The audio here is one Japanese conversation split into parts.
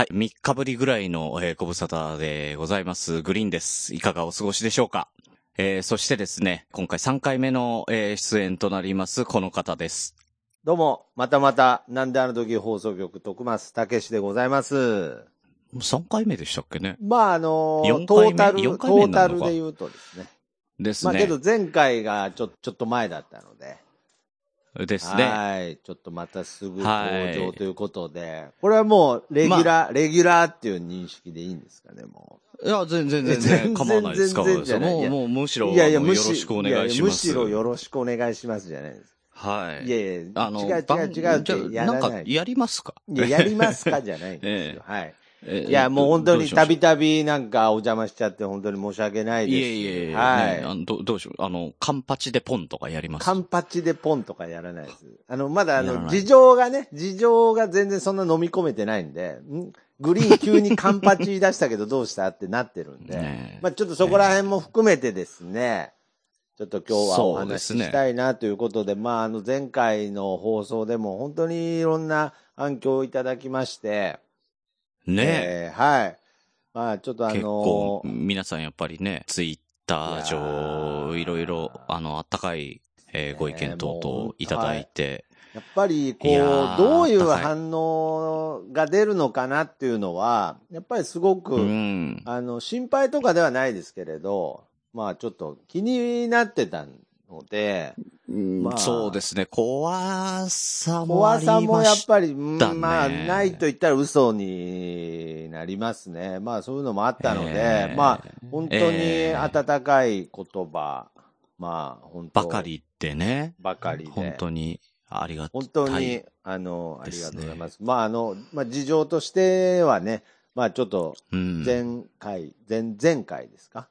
はい。3日ぶりぐらいの、えー、ご無沙汰でございます。グリーンです。いかがお過ごしでしょうか？えー、そしてですね、今回3回目の、えー、出演となります、この方です。どうも、またまた、なんであの時放送局、徳松武史でございます。もう3回目でしたっけね？まあ、あの四トータル、四トータルで言うとですね。ですね。まあけど前回がちょ、ちょっと前だったので。ですね。はい。ちょっとまたすぐ登はい場ということで。これはもう、レギュラー、レギュラーっていう認識でいいんですかね、もいや、全然全全然然構わないです。構わないです。もう、全然じゃないいやもう、むしう。ろ、いやいや、よろしくお願いします。ややむしろよろしくお願いしますじゃないです。はい。いやいや、あの、違う違う違う番ってやらない。なんか、やりますか？いや、やりますかじゃないんですよ。はい。えーいや、もう本当にたびた？びなんかお邪魔しちゃって本当に申し訳ないです。いえいえいえ、はい。ねあのどどうしよう？あの、カンパチでポンとかやります？カンパチでポンとかやらないです。あの、まだあの、事情がね、事情が全然そんな飲み込めてないんで、ん？グリーン急にカンパチ出したけどどうしたってなってるんで、まあちょっとそこら辺も含めてですね、ちょっと今日はお話ししたいなということで、まああの前回の放送でも本当にいろんな反響をいただきまして、ねえーはい。まあちょっとあ結の構、皆さんやっぱりね、ツイッター上、ーいろいろ、あの、あったかい、えーご意見等々いただいて、やっぱり、こうー、どういう反応が出るのかなっていうのは、やっぱりすごく、うん。あの、心配とかではないですけれど、まあちょっと気になってたので、まあ。そうですね、怖さもあ怖りまさもやっしぱり、まあ、ないと言ったら嘘になりますね。まあそういうのもあったので、えーまあ本当にえー温かい言葉、まあ本当。ばかりでね、ばかりで。本当にありがたい。本当に、あの、ありがとうございます。まあ、あの、まあ、事情としてはね、まあ、ちょっと、うん、前回、前、前回ですか、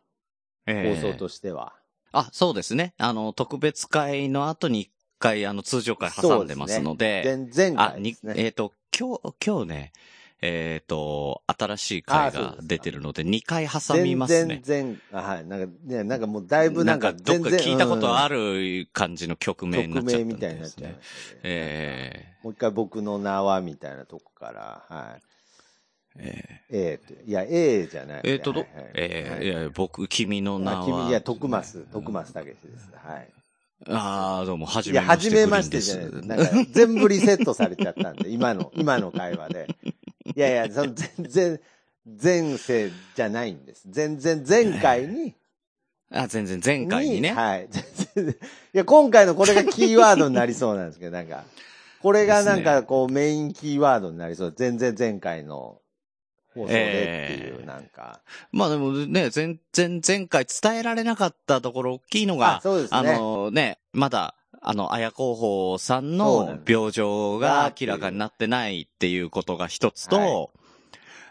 えー放送としては。あ、そうですね。あの、特別会の後に一回、あの、通常会挟んでますので、前、前あ、に。えっ、と、今日、今日ね、えっ、と、新しい回が出てるので、2回挟み前ますね。前前あはい。なんか、ね、なんかもうだいぶなんかどっか聞いたことあるる感じの曲名になっちゃったん曲名みたいになっちゃいですねま。したね。えもう一回僕の名はみたいなとこから、はい。ー、え A って、いや、A じゃない。ー、えーと、ど、はいはいえーはいいや、僕、君の名は。あ君、いや、徳松、徳松武史です。はい。ああ、どうも、はじいや、めまして。初めましてじゃないです。なんか、全部リセットされちゃったんで、今の、今の会話で。いやいや、その全然、前世じゃないんです。全然前回に、あ、全然前回にね。はい。全 然いや、今回のこれがキーワードになりそうなんですけど、なんか、これがなんかこうメインキーワードになりそう。全然前回の放送でっていう、えーなんか。まあでもね、前、前、前回伝えられなかったところ大きいのが、あそうですね。あのね、まだ、あの、綾候補さんの病状が明らかになってないっていうことが一つと、は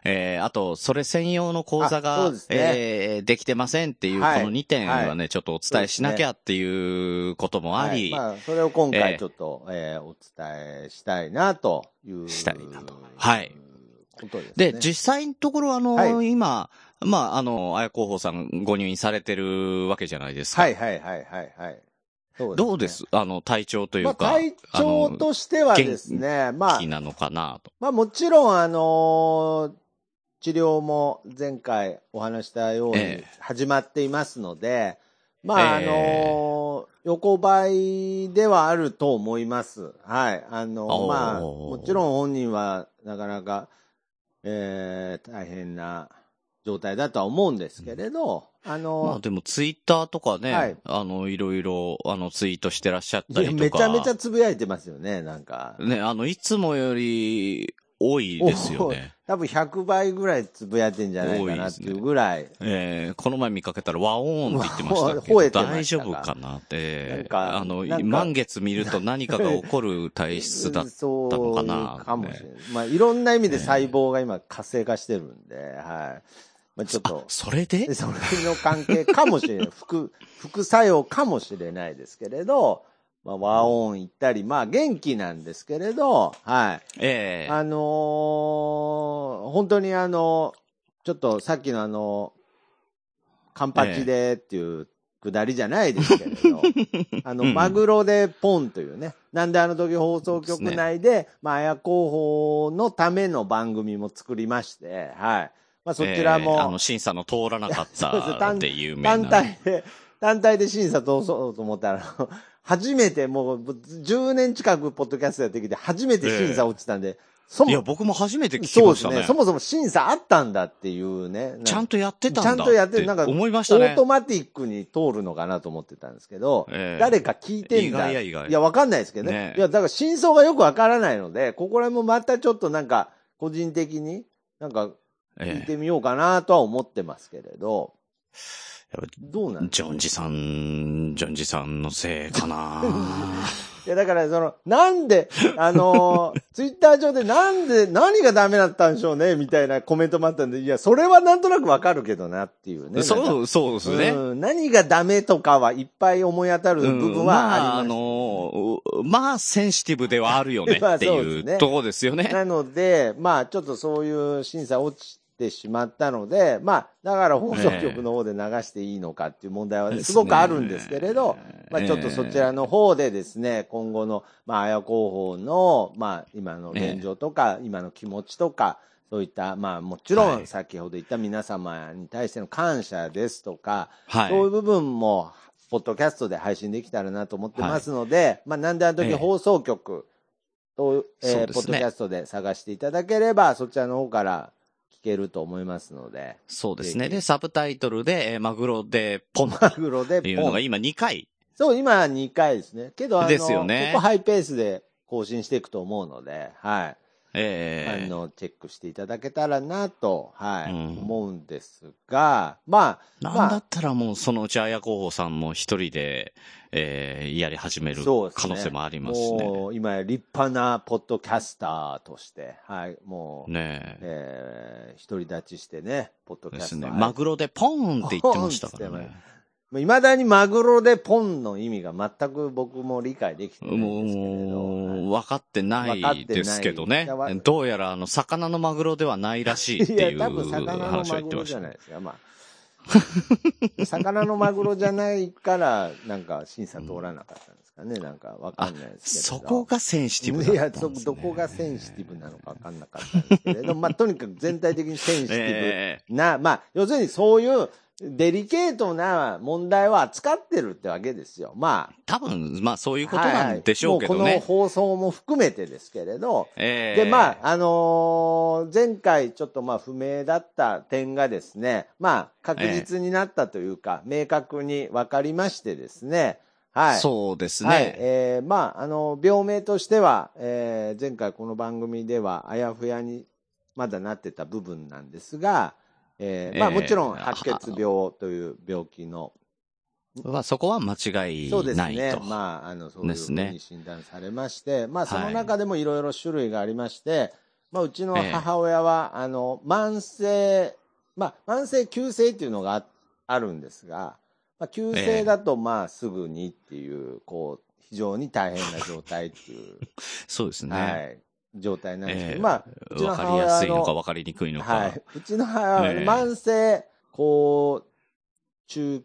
えー、あと、それ専用の講座が、ね。えー、できてませんっていう、こはい。の2点はね、はちょっとお伝えしなきゃっていうこともあり、はい。まあ、それを今ええ回ちょっと、えーお伝えしたいな、という。したいなと。はい。ですね。で、実際のところあの、はい今、まあ、あの、綾候補さんご入院されてるわけじゃないですか。はいはいはいはいはい。そうどうです？あの、体調というまあ、か。体調としてはですね、まあ気、なのかなと。まあもちろんあのー治療も前回お話したようにええ始まっていますので、まああええのー横ばいではあると思います。はい。あのおーまあ、もちろん本人はなかなか、えー大変な状態だとは思うんですけれど、あのーまあでもツイッターとかね、はいあの、いろいろ、あの、ツイートしてらっしゃったりとか。めちゃめちゃつぶやいてますよね、なんか。ね、あの、いつもより多いですよね。多分100倍ぐらいつぶやいてんじゃないかなっていうぐらい。えーこの前見かけたら和音って言ってましたけ吠ど、大丈夫かなってなん、かあの満月見ると何かが起こる体質だったそうのかなかもしれない。まあ、いろんな意味で細胞が今活性化してるんで、はい。まあ、ちょっあと、それで？それの関係かもしれない。副、副作用かもしれないですけれど、まあ、和音行ったり、まあ、元気なんですけれど、はい。ええあのー本当にあの、ちょっとさっきのあの、カンパチでっていうくだりじゃないですけれど、あの、うんマグロでポンというね、なんであの時放送局内で、まあ、綾広報のための番組も作りまして、はい。まあ、そちらえーも、あの、審査の通らなかっそうです単たで有名な。単体で、単体で審査通そうと思ったら、あの初めてもう10年近くポッドキャストやってきて、初めて審査落ちたんで、そもいや、僕も初めて聞きそうましたね。ですね。そもそも審査あったんだっていうね。ちゃんとやってたんだちゃんとやってる。なんか、思いましたねオート。マティックに通るのかなと思ってたんですけど、ええ誰か聞いてんだ。意外や意外いや、わかんないですけどね。ねいや、だから真相がよくわからないので、ここら辺もまたちょっとなんか、個人的に、なんか、聞いえてみようかなとは思ってますけれど、えどうなんジョンジさん、ジョンジさんのせいかな いや、だから、その、なんで、あのー ツイッター上でなんで、何がダメだったんでしょうね、みたいなコメントもあったんで、いや、それはなんとなくわかるけどなっていうね。そう、そうですね。うん、何がダメとかはいっぱい思い当たる部分はあります、まあ、あの、うまあ、センシティブではあるよね まあってそうねいうとこですよね。なので、まあ、ちょっとそういう審査落ちてしまったので、まあ、だから放送局の方で流していいのかっていう問題はすごくあるんですけれど、まあ、ちょっとそちらの方でですね、今後の、まあ、綾広報の、まあ、今の現状とか、今の気持ちとか、そういった、まあ、もちろん、はい。先ほど言った皆様に対しての感謝ですとか、はい。そういう部分も、ポッドキャストで配信できたらなと思ってますので、まあ、なんであの時ええ。放送局と、えーね。ポッドキャストで探していただければ、そちらの方から聞けると思いますので、そうですね。で、サブタイトルで、えーマグロでポンマグロでというのポン。が今2回。そう、今2回ですね。けど、あの、ですよね結構ハイペースで更新していくと思うので、はい。ええあの、チェックしていただけたらなと、はい、うん思うんですが、まあ、なんまあだったらもうそのうち綾候補さんも一人で、えーやり始める可能性もありますしね。もう、今や立派なポッドキャスターとして、はい、もう、ねえ。えー、独り立ちしてね、ポッドキャですね。スター。マグロでポンって言ってましたからね。いまだにマグロでポンの意味が全く僕も理解できてないもんですけれど。う、分かってないいですけどね。どうやら、あの、魚のマグロではないらしいっていいうや、多分魚の話をマグロ言ってましたね。じゃないですか。まあ。魚のマグロじゃないから、なんか審査通らなかったんですかね。なんかわかんないですけれど。そこがセンシティブだったんですねどこがセンシティブなのかわかんなかったんですけれど、まあ、とにかく全体的にセンシティえブな、まあ、要するにそういうデリケートな問題を扱ってるってわけですよ。まあ。多分、まあそういうことなんでしょうけどね。はいこの放送も含めてですけれど、ええで、まあ、あのー前回ちょっとまあ不明だった点がですね、まあ確実になったというか、明確に分かりましてですね、はい。そうですはい。ね。えーまあ、あの、病名としては、えー前回この番組ではあやふやにまだなってた部分なんですが、えーまあえーもちろん白血病という病気の、まあそこは間違いそうですないと。ね。まあ、あの、そういうふうですねに診断されまして、まあ、そのはい中でもいろいろ種類がありまして、まあ、うちのええ母親は、あの、慢性、まあ、慢性急性っていうのがああるんですが、まあ、急性だと、まあ、すぐにっていう、こう、非常に大変な状態っていう、そうですね。はい、状態なんですけど、ええまあ、うちのわかりやすいのかのわかりにくいのか。はい。うちの母ええ慢性、こう、中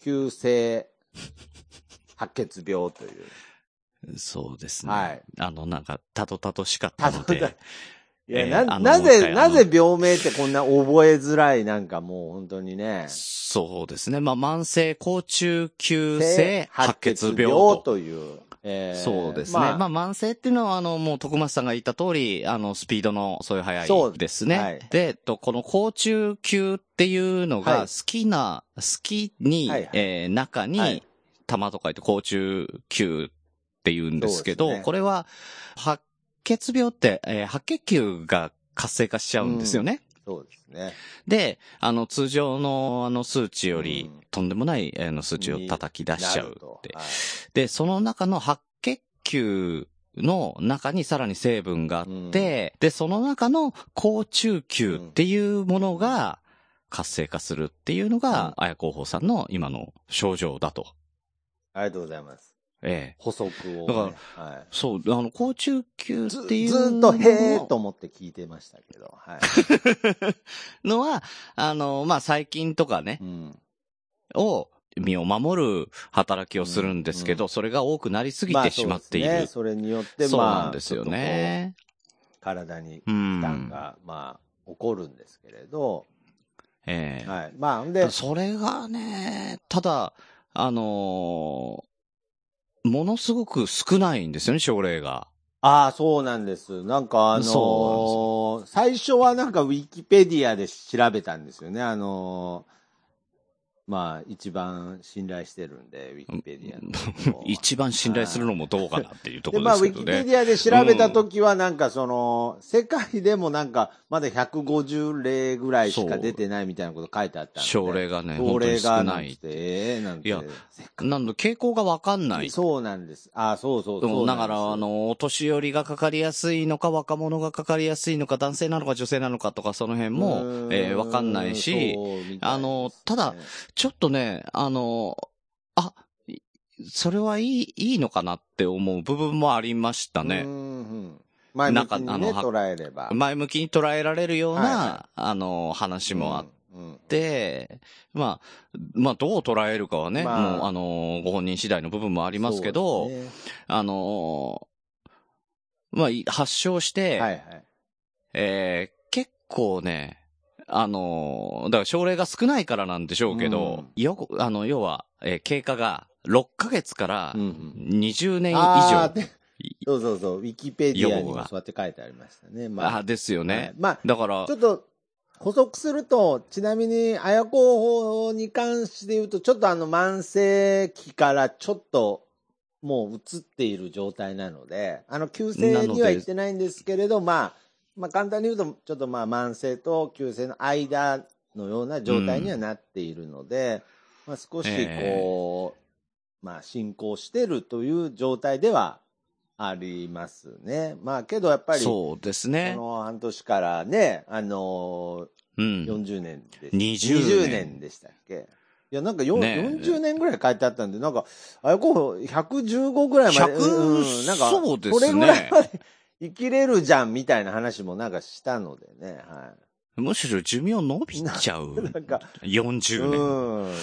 急性白血病という。そうですね。はいあの、なんか、たどたどしかったので。いや、ええな、あのなぜ、なぜ病名ってこんな覚えづらい、なんかもう本当にね。そうですね。まあ、慢性高中級性白血病と。という。えーそうですね。まあ、慢性っていうのは、あの、もう徳松さんが言った通り、あの、スピードの、そういう速そういですね。はいで、と、この高中級っていうのが、はい好きな、好きに、はいはいえー中に、はい玉と書いて高中級って言うんですけど、ねこれは、白血病って、えー白血球が活性化しちゃうんですよね。そうですね。で、あの、通常のあの数値より、うんとんでもない、あの、数値を叩き出しちゃうって。はいで、その中の白血球の中にさらに成分があって、で、その中の高中球っていうものが活性化するっていうのが、綾候補さんの今の症状だと。ありがとうございます。ええ。補足を、ね。だはそう、あの、高中級い。ずっていうずーっとへーと思って聞いてましたけど。はい。のは、あの、まあ、細菌とかねう、ん。を、身を守る働きをするんですけど、それが多くなりすぎてしまっている。まあそね、それによって、まあ、そうなんですよね。体にうん負担が、まあ、起こるんですけれど、ええはい。まあ、んで、それがね、ただ、あのーものすごく少ないんですよね、症例が。ああ、そうなんです。なんかあのーそ最初はなんかウィキペディアで調べたんですよね。あのーまあ、一番信頼してるんで、ウィキペディアの 一番信頼するのもどうかなっていうとこで、ろまあ、ウィですけどね。キペディアで調べたときは、なんかその、世界でもなんか、まだ150例ぐらいしか出てないみたいなこと書いてあったんで。症例がね、症例少ないっ。て、ええなんて。いやなんの傾向がわかんないく。そうなんです。あそうそうでそうだから、あの、お年寄りがかかりやすいのか、若者がかかりやすいのか、男性なのか女性なのかとか、その辺も、えーわかんないし、いねあのただ、ちょっとね、あの、あ、いそれはいい、いいのかなって思う部分もありましたね。うんうん前向きにね、捉えれば。前向きに捉えられるような、はいはあの、話もあって、まあ、まあ、どう捉えるかはね、まあもう、あの、ご本人次第の部分もありますけど、ねあの、まあ、い発症して、はいはい。えー結構ね、あのーだから症例が少ないからなんでしょうけど、よく、あの、要は、えー経過が6ヶ月からうんうん20年以上。あーでそうそうそう、ウィキペディアにもそうやって書いてありましたね。あまあ、ですよはいね。まあ、だからちょ、っと補足すると、ちなみに、綾候補に関して言うと、ちょっとあの、慢性期からちょっと、もう移っている状態なので、あの、急性には行ってないんですけれど、まあ、まあ、簡単に言うと、ちょっとまあ、慢性と急性の間のような状態にはなっているので、まあ、少しこう、まあ、進行してるという状態ではありますね。まあ、けどやっぱり、そうですね。こ。の半年からね、あのうん。ー、40年で、20 20年。年でしたっけ？いや、なんかよ、ね40年ぐらい書いてあったんで、なんか、あれ、こう、115ぐらいまで、100なんか、そうですね。それぐらいまで生きれるじゃん、みたいな話もなんかしたのでね、はむしろ寿命伸びちゃう。い。なんか、40年。うん。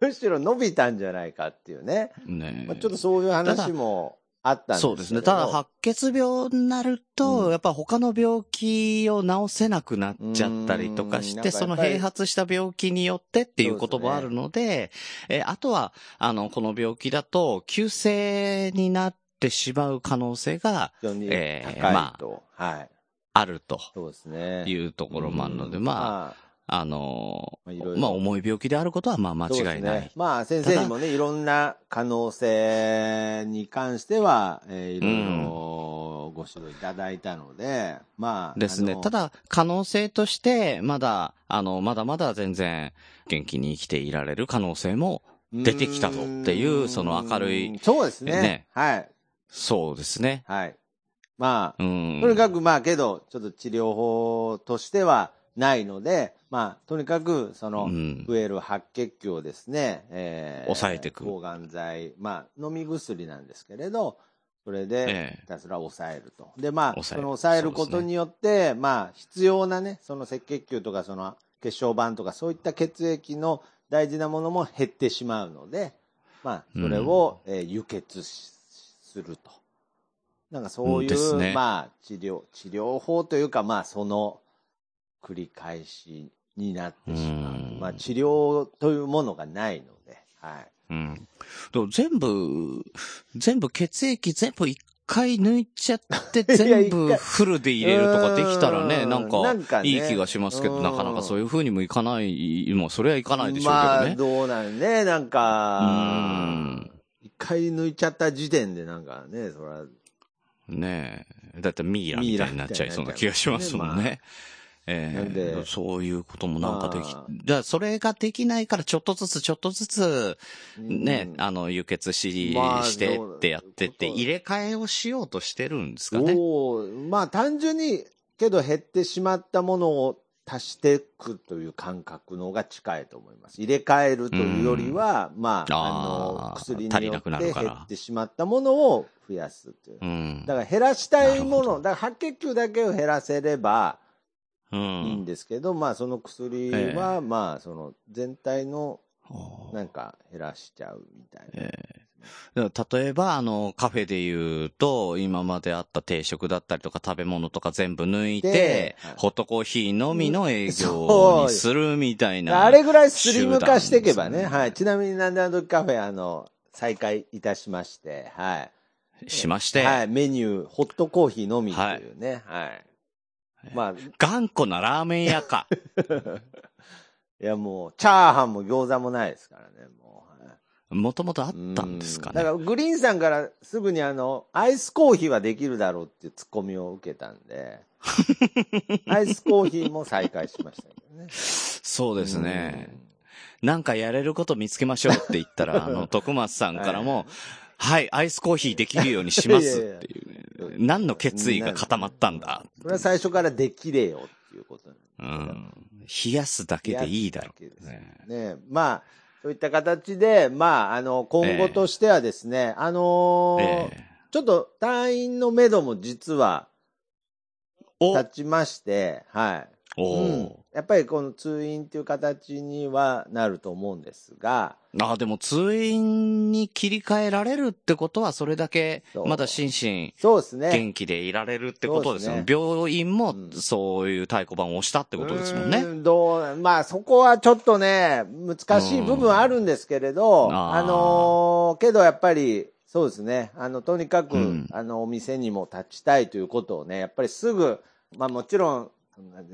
むし ろ、伸びたんじゃないかっていうね。ねまあ、ちょっとそういう話もあったんですそうですね。ただ、白血病になると、うんやっぱ他の病気を治せなくなっちゃったりとかして、うんその併発した病気によってっていうこともあるので、えーあとは、あの、この病気だと、急性になってしまう可能性が非常にえー高いと。はい。あるとそうですね。いうところもあるので、うんまあ、あのまあいろいろまあ、重い病気であることは、まあ、間違いない。ねまあ、先生にもね、いろんな可能性に関しては、えーいろいろご指導いただいたので、まあ。ですねた、だ、可能性として、まだ、あの、まだまだ全然元気に生きていられる可能性も出てきたぞっていうその明るいうんそうですね。ねはい。そうですね。はい。まあ、うん。とにかくまあけど、ちょっと治療法としてはないので、まあ、とにかく、その、うん増える白血球をですね、えー抑えていく抗がん剤、まあ、飲み薬なんですけれど、それでええひたすら抑えると。で、まあ、その抑えることによって、まあ、必要なね、その赤血球とか、その血小板とか、そういった血液の大事なものも減ってしまうので、まあ、それを、えー輸血しすると。なんかそういう、ねまあ、治療、治療法というか、まあ、その繰り返しになってしまう。うんまあ、治療というものがないので、はい。うん。全部、全部血液全部一回抜いちゃって、全部フルで入れるとかできたらね、うんなんかいい気がしますけど、うんなかなかそういう風にもいかない、もうそれはいかないでしょうまあ、けどね。どうなんね、なんうかん、一回抜いちゃった時点でなんかね、それは、ねえ。だってミイラみたいになっちゃいそうな気がしますもんね。ええ。そういうこともなんかできまあ、じゃあそれができないからちょっとずつちょっとずつ、ね、うん。あの、輸血し、まあしてってやってって、入れ替えをしようとしてるんですかね。まあ単純に、けど減ってしまったものを足していくという感覚の方が近いと思います。入れ替えるというよりは、まあ、あの、薬によって減ってしまったものを増やすという。うん。だから減らしたいもの、だから白血球だけを減らせればういいんん。ですけど、まあその薬えは、まあその全体のなんか減らしちゃうみたいな。ええだから例えば、あの、カフェで言うと、今まであった定食だったりとか食べ物とか全部抜いでてはい、ホットコーヒーのみの営業にするみたいな。あれぐらいスリム化していけばね。はい。ちなみになんであの時カフェ、あの、再開いたしまして、はい。しまして、はい。メニュー、ホットコーヒーのみというね。はい。まあ、頑固なラーメン屋か。いやもう、チャーハンも餃子もないですからね、もともとあったんですかね。だから、グリーンさんからすぐにあの、アイスコーヒーはできるだろうっていうツッコミを受けたんで、アイスコーヒーも再開しましたけどね。そうですね。なんかやれること見つけましょうって言ったら、あの、徳松さんからも、はい、アイスコーヒーできるようにしますっていうね。何の決意が固まったんだ。それは最初からできれよっていうことうん。冷やすだけでいいだろう。ねね。まあ、そういった形で、まあ、あの、今後としてはですね、あのーええ。ちょっと隊員の目処も実はお。立ちまして、はい。おうん。ーやっぱりこの通院っていう形にはなると思うんですが、あ、でも通院に切り替えられるってことは、それだけまだ心身そうですね。元気でいられるってことですよね。そ病院もうんそういう太鼓判を押したってことですもんね。うーんどう、まあそこはちょっとね、難しい部分はあるんですけれど、うんあーあのーけどやっぱり、そうですね。あの、とにかく、うんあの、お店にも立ちたいということをね、やっぱりすぐ、まあもちろん、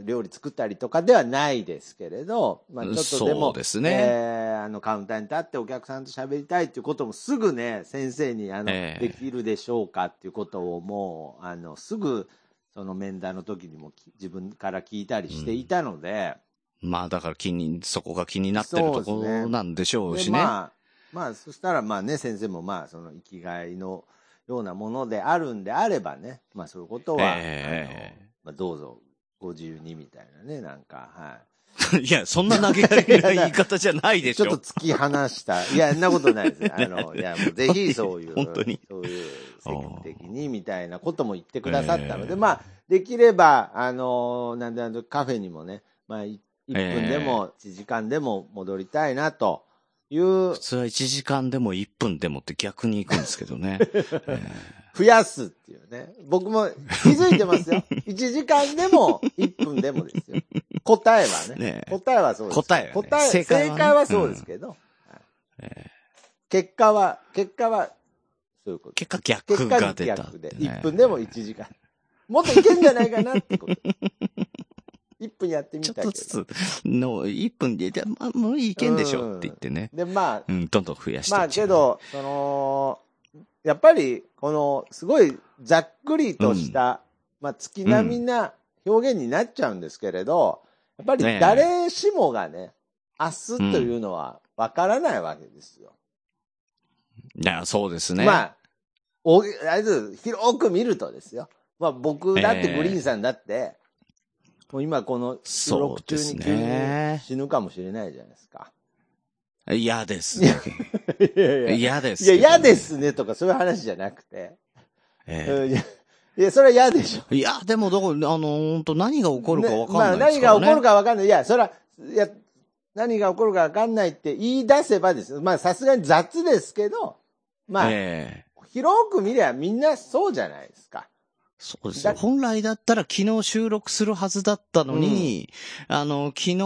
料理作ったりとかではないですけれど、まあちょっとでも、そうですね。えーあの、カウンターに立ってお客さんと喋りたいということもすぐね、先生に、あの、ええ。できるでしょうかっていうことをもう、あの、すぐ、その面談の時にもき自分から聞いたりしていたので、まあだから気に、そこが気になってるところなんでしょうでしね。まあ、まあ、そしたらまあね、先生もまあ、その生きがいのようなものであるんであればね、まあそういうことは、ええ。あのまあ、どうぞご自由にみたいなね、なんか、はい。いや、そんな投げやりな言い方じゃないでしょ。ちょっと突き放した。いや、そんなことないです。あの、いや、もうぜひそういう、本当にそういう積極的にみたいなことも言ってくださったので、ええまあ、できれば、あの、なんであのカフェにもね、まあ、い1分でも1時間でも戻りたいなという普、通は1時間でも1分でもって逆に行くんですけどね。え増やすっていうね。僕も気づいてますよ。1時間でも1分でもですよ。答えはね。ねえ答えはそうです。答えはね答え正正解はね解はそうですけど、はいえ結果は、結果は、そういうこと。結果結逆果が出たって逆で。ね、1分でも1時間。もっといけんじゃないかなってこと。1分やってみちょたけど。っとずつの1分で、じゃあまあもういけんでしょって言ってね。で、まあ、うん、どんどん増やしてまあけ、ど、その、やっぱり、この、すごいざっくりとした、まあ月並みな表現になっちゃうんですけれど、やっぱり誰しもがね、明日というのはわからないわけですよ。いや、そうですね。まあ、お、あれです広く見るとですよ。まあ僕だってええグリーンさんだって、もう今この収録中に急にね死ぬかもしれないじゃないですか。嫌ですね。嫌です、いや、嫌で。すねとかそういう話じゃなくて。えうんいや、いや、それは嫌でしょ。えいや、でも、どこ、あの、本当何が起こるかわかんないねまあ、何ですから、ね。が起こるかわかんない。いや、それは、いや、何が起こるかわかんないって言い出せばですよ。まあ、さすがに雑ですけど、まあ、ええ広く見りゃみんなそうじゃないですか。そうですよ。だ本来だったら昨日収録するはずだったのに、あの、昨日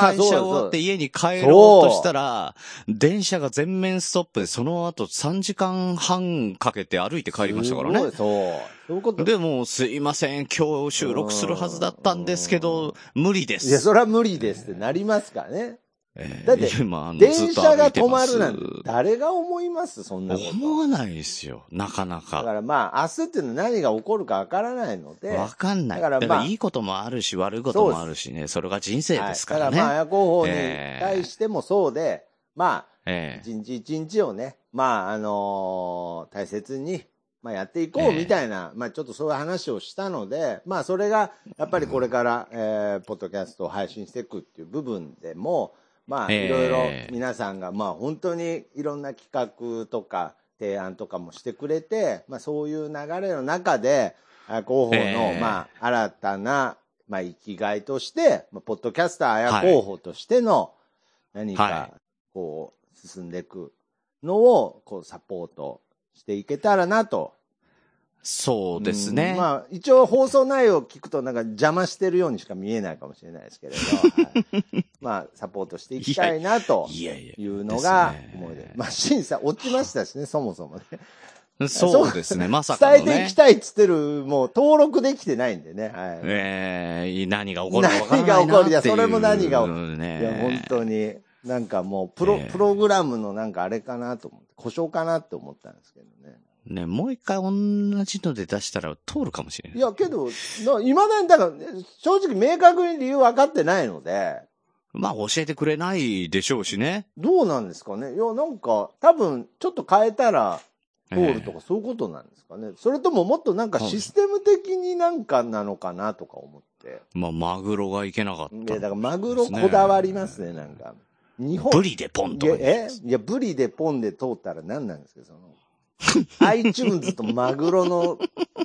会社終わって家に帰ろうとしたら、電車が全面ストップで、その後3時間半かけて歩いて帰りましたからね。そう。そういうこと。で、もうすいません、今日収録するはずだったんですけど、無理です。いや、それは無理ですってなりますからね。ええだって今あの電車が止まるなんて誰が思います？そんなこと。思わないですよ、なかなだか。からまあ、明日っていうのは何が起こるかわからないので。わかんない。だかまあいいこともあるし、悪いこともあるしね、それが人生ですからね。はい、だからまあ、綾候補にええ対してもそうで、まあ、ええ一日一日をね、まあ、あのー大切に、まあ、やっていこうええみたいな、まあ、ちょっとそういう話をしたので、まあ、それが、やっぱりこれから、えーポッドキャストを配信していくっていう部分でも、まあ、ええ。いろいろ皆さんが、まあ、本当にいろんな企画とか、提案とかもしてくれて、まあ、そういう流れの中で、綾候補の、ええ。まあ、新たな、まあ、生きがいとして、まあ、ポッドキャスター綾候補としての、何か、はい。こう、進んでいくのを、こう、サポートしていけたらなと。そうですね。うんまあ、一応放送内容を聞くとなんか邪魔してるようにしか見えないかもしれないですけれど、はいまあ、サポートしていきたいなといやいやいうのがですね思いで。まあ、審査落ちましたしね、そもそもね。そうですね、まさか。伝えていきたいっつってる、もう登録できてないんでね。はい。ええ何が起こるか何が起こるいやそれも何が起こねいや、本当に、なんかもう、プロ、ええプログラムのなんかあれかなと思って、故障かなって思ったんですけどね。ね、もう一回同じので出したら通るかもしれないい。や、けど、な未だに、だから、正直明確に理由分かってないので、まあ教えてくれないでしょうしね。どうなんですかねいや、なんか、多分、ちょっと変えたら通るとか、そういうことなんですかね、それとももっとなんかシステム的になんかなのかなとか思って。まあマグロがいけなかったいや。だからマグロこだわりますね、なんか。日本。ブリでポンとかいやえいや、ブリでポンで通ったら何なんですかその、iTunes とマグロの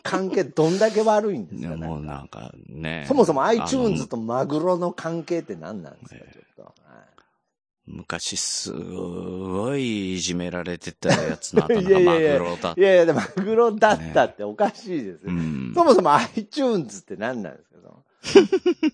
関係どんだけ悪いんですか？もうなんかね。そもそも iTunes とマグロの関係って何なんですか？ちょっと。はい昔すごいいじめられてたやつの頭いがマグロだっいやいや、でマグロだったっておかしいですよ。うんそもそも iTunes って何なんですか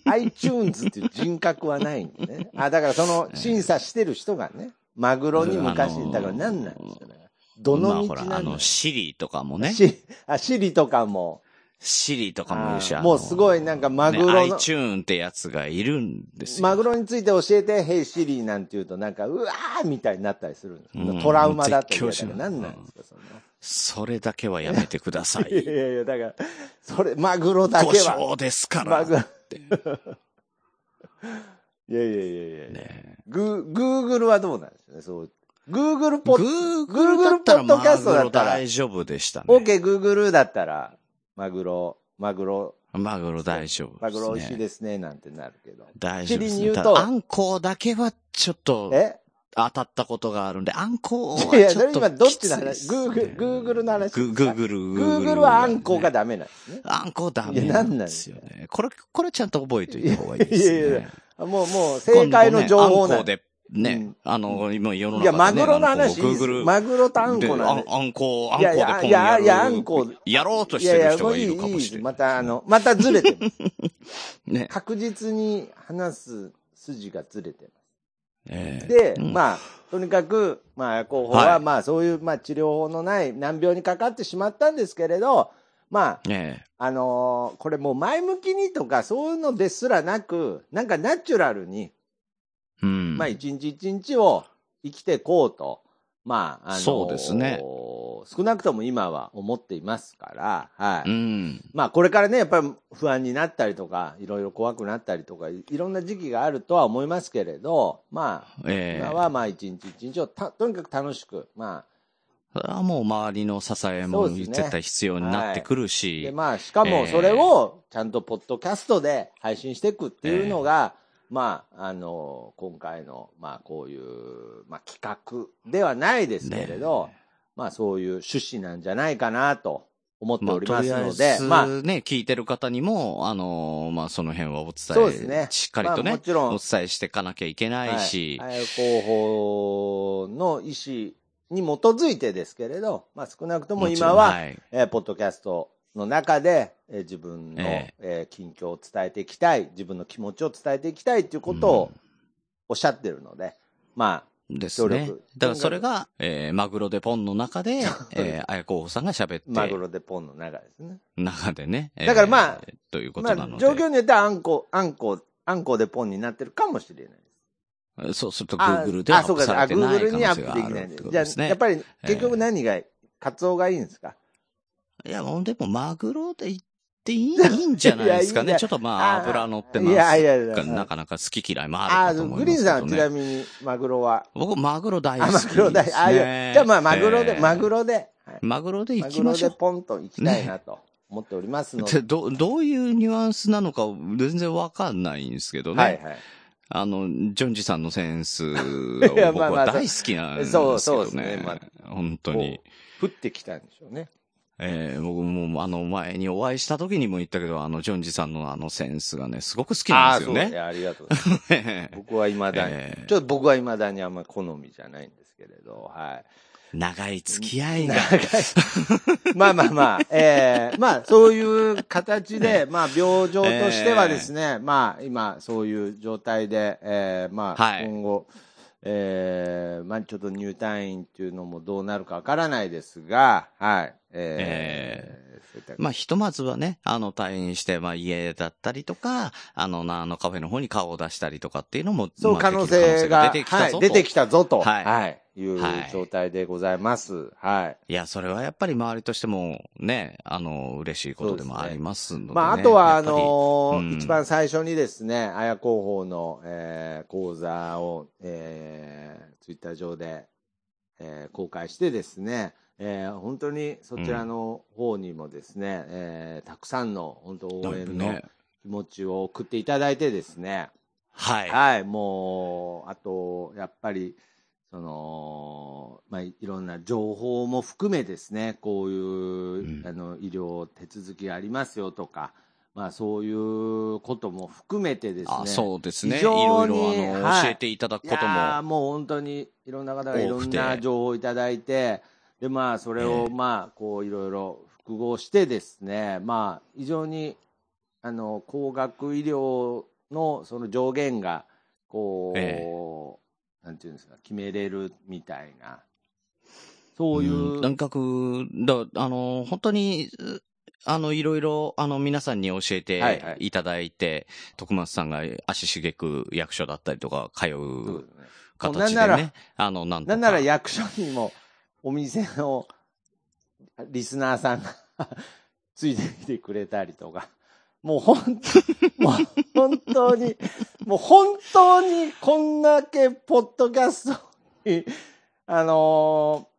？iTunes っていう人格はないんでね。あ、だからその審査してる人がね、マグロに昔、あのーだから何なんですかね？どの道まあほら、あの、シリとかもね。シ あ、シリとかも、シリとかもいるし、もうすごいなんかマグロのね、iTune ってやつがいるんですよ。マグロについて教えて、ヘイシリーなんて言うとなんか、うわーみたいになったりするんですようんトラウマだと絶叫します言うから何なんですか、その。それだけはやめてください やいい。やいや、だから、それ、マグロだ故けは。障ですから。マグロ。て いやいやいやいや。ねグーグルはどうなんですかね、そう。グーグルポッ、グーグルだったらグーグルポッドキャストだったら大丈夫でしたね。オーケー、グーグルだったら、マグロ、マグロ、マグロ大丈夫です、ね。マグロ美味しいですね、なんてなるけど。大丈夫です、ね。ただ、あんこうだけはちょっとえ？当たったことがあるんで、あんこうはいや、ちょっとそれ今どっちの話？グーグル、グーグルの話ググーグル、グーグルはあんこがダメなんですね。あんこダメいやななんですよね。これ、これちゃんと覚えておいた方がいいですね。いやいやいやもう、もう、正解の情報なんあんこで、ね、うんあの、今世の中で、ね、いや、マグロの話いいですグ。マグロとあんでこの話。あんこ、あんこいやいやでポンいややる。いやあんこやろうとしいやいや、てる人がいるかもしれない。いいまた、あの、またずれてます。ね。確実に話す筋がずれてます。ええで、うんまあ、とにかく、まあ、候補は、はいまあ、そういう、まあ、治療法のない難病にかかってしまったんですけれど、まあ、えあのーこれもう前向きにとか、そういうのですらなく、なんかナチュラルに、えうん。まあ、一日一日を生きていこうと、まあ、あのーそうですね。少なくとも今は思っていますから、はい。うん。まあこれからね、やっぱり不安になったりとか、いろいろ怖くなったりとか、いいろんな時期があるとは思いますけれど、まあ、ええ。今はまあ一日一日をたとにかく楽しく、まそれはもう周りの支えも絶対必要になってくるあ、し。でまあしかもそれをちゃんとポッドキャストで配信していくっていうのが、まあ、あの、今回の、まあこういう、まあ企画ではないですけれど、まあそういう趣旨なんじゃないかなと思ってまあ、おりますとりあえので、ずまあ、ね、聞いてる方にも、あのーまあ、その辺はお伝え、そうですね。しっかりとね、まあもちろん。お伝えしていかなきゃいけないし、はい、広報の意思に基づいてですけれど、まあ、少なくとも今は、はい。えーポッドキャストの中で、えー自分の、ええー近況を伝えていきたい、自分の気持ちを伝えていきたいということをおっしゃってるので、まですね。だからそれが、えー、マグロでポンの中で、えー、綾候補さんが喋って、あ、マグロでポンの中ですね。中でね。だからまあえーというこまあ、となので。状況によってはあんこ、あんこ、あんこでポンになってるかもしれないです。そうすると、あ Google ではアップされてない可能性があできないんでるって。ことじゃあ、ですね。やっぱり結局何が、カツオがいいんですか？いや、もうでも、マグロで言っていいいいんじゃない ですかいやいやね。ちょっとまあ、あ油乗ってますいやいやいやがなかなか好き嫌いもあああ、るかと思いますけど、ね。グリーンさんはちなみにマグロは。僕、マグロ大好あ、きです、ね。マグロ大、ああいう。じゃあまあマグロで、マグロ。ロで、はいマグロで行マグロきましょう。でポンと行きたいなと思っておりますので。で どどういうニュアンスなのか全然わかんないんですけどね。はいはい。あの、ジョンジさんのセンスを や僕は大好きなんですけそうどね。そうですねま本当に。降ってきたんでしょうね。えー僕も、あの、前にお会いした時にも言ったけど、あの、ジョンジさんのあのセンスがね、すごく好きなんですよね。あーそういやありがとうございます。僕は未だに、えーちょっと僕は未だにあんまり好みじゃないんですけれど、はい。長い付き合いが。長いまあまあまあ、ええまあそういう形で、まあ病状としてはですね、まあ今そういう状態で、ええまあはい今後、ええまあちょっと入退院っていうのもどうなるかわからないですが、はい。ええそういったまあ、ひとまずはね、あの、退院して、まあ、家だったりとか、あの、なあのカフェの方に顔を出したりとかっていうのも、まあそう可能性が出てきたぞと。はい、出てきたぞと、は、はいいいうはい状態でございます。はい。いや、それはやっぱり周りとしても、ね、あの、嬉しいことでもありますので、ね。まあ、あとは、あのーうん一番最初にですね、綾広報の、えー講座を、えー、ツイッター上で、えー公開してですね、えー本当にそちらの方にもですね、えーたくさんの本当応援のね気持ちを送っていただいてですね、はい。はい、もう、あと、やっぱり、その、まあ、いろんな情報も含めですね、こういう、うんあの、医療手続きありますよとか、まあ、そういうことも含めてですね。あそうですね。い非常ろにいろ、あの、はい教えていただくこといやーも。もう本当にいろんな方がいろんな情報をいただいて、で、まあ、それえを、えまあ、こう、いろいろ複合してですね、まあ、非常に、あの、高額医療のその上限が、こう、えなんていうんですか、決めれるみたいな、そういう、うんかく、だあの、本当に、うあの、いろいろ、あの、皆さんに教えはいてはい。いただいて、徳松さんが足しげく役所だったりとか通そううですね。うなんならでね、あの、なん。なんなら役所にもお店のリスナーさんが ついてきてくれたりとか、もう本当、もう本当に、もう本当にこんだけポッドキャストに、あの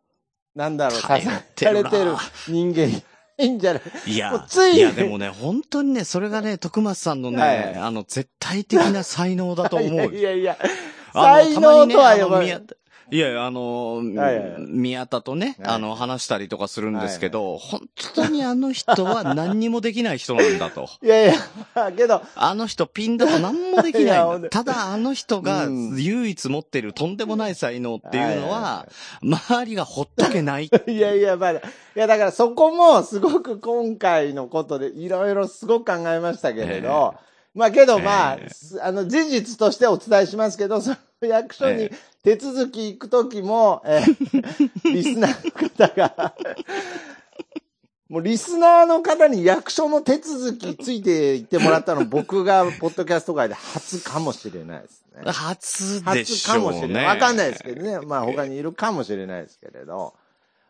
ーなんだろう、支えられてる人間いいんじゃない？いやついいや、でもね、本当にね、それがね、徳松さんのね、はい。はいあの、絶対的な才能だと思うよ。いやいやいや、才能とは呼ばない。いやいや、あの、宮田とね、はい。あの、話したりとかするんですけど、本当にあの人は何にもできない人なんだと。いやいや、まあけど、あの人ピンだと何もできない。ただあの人がうん。唯一持ってるとんでもない才能っていうのはは、周りがほっとけない。いやいや、まあ、いや、だからそこもすごく今回のことでいろいろすごく考えましたけれど、まあけどまあ、あの、事実としてお伝えしますけど、その役所にえ手続き行くときも、えー リスナーの方が、もうリスナーの方に役所の手続きついて行ってもらったの 僕がポッドキャスト界で初かもしれないですね。初で初しかもしれない。わかんないですけどね。まあ他にいるかもしれないですけれど。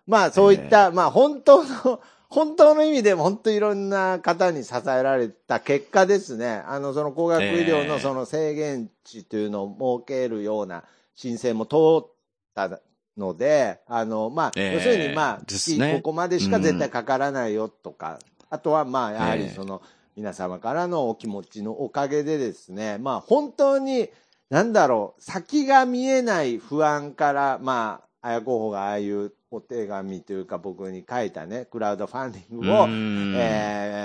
まあそういった、まあ本当の、本当の意味でも本当いろんな方に支えられた結果ですね。あの、その高額医療ええ。のその制限値というのを設けるような申請も通ったので、あの、まあ、ええ。要するにまあ、月ここまでしか絶対かからないよとか、あとはまあ、やはりええその、皆様からのお気持ちのおかげでですね、まあ本当に、なんだろう、先が見えない不安から、まあ、綾候補がああいうお手紙というか僕に書いたね、クラウドファンディングを、うん。えー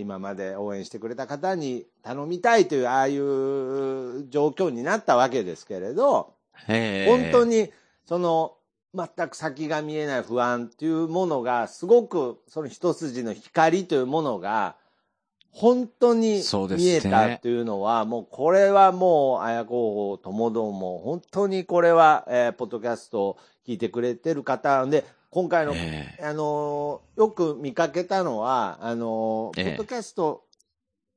今まで応援してくれた方に頼みたいという、ああいう状況になったわけですけれど、ええ。本当に、その、全く先が見えない不安というものが、すごく、その一筋の光というものが、本当に見えたというのは、もうこれはもう、綾候補ともども、本当にこれは、えーポッドキャストを聞いてくれてる方で、今回の、ええあのーよく見かけたのは、あのーええポッドキャスト、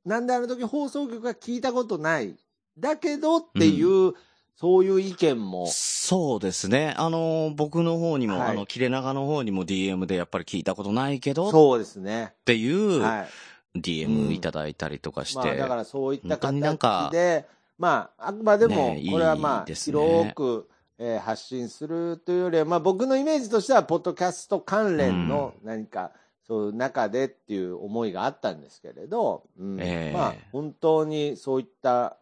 なんであの時放送局が聞いたことない。だけどっていう、そういう意見も、そうですね。あの、僕の方にも、はいあの、切れ長の方にも DM でやっぱり聞いたことないけどっそうですね。ていうはい。DM いただいたりとかして。まあ、だからそういった形で、まあ、あくまでもね、これはいまあ、ね。広く、えー発信するというよりは、まあ僕のイメージとしては、ポッドキャスト関連の何か、そういう中でっていう思いがあったんですけれど、うん。ええ。まあ本当にそういった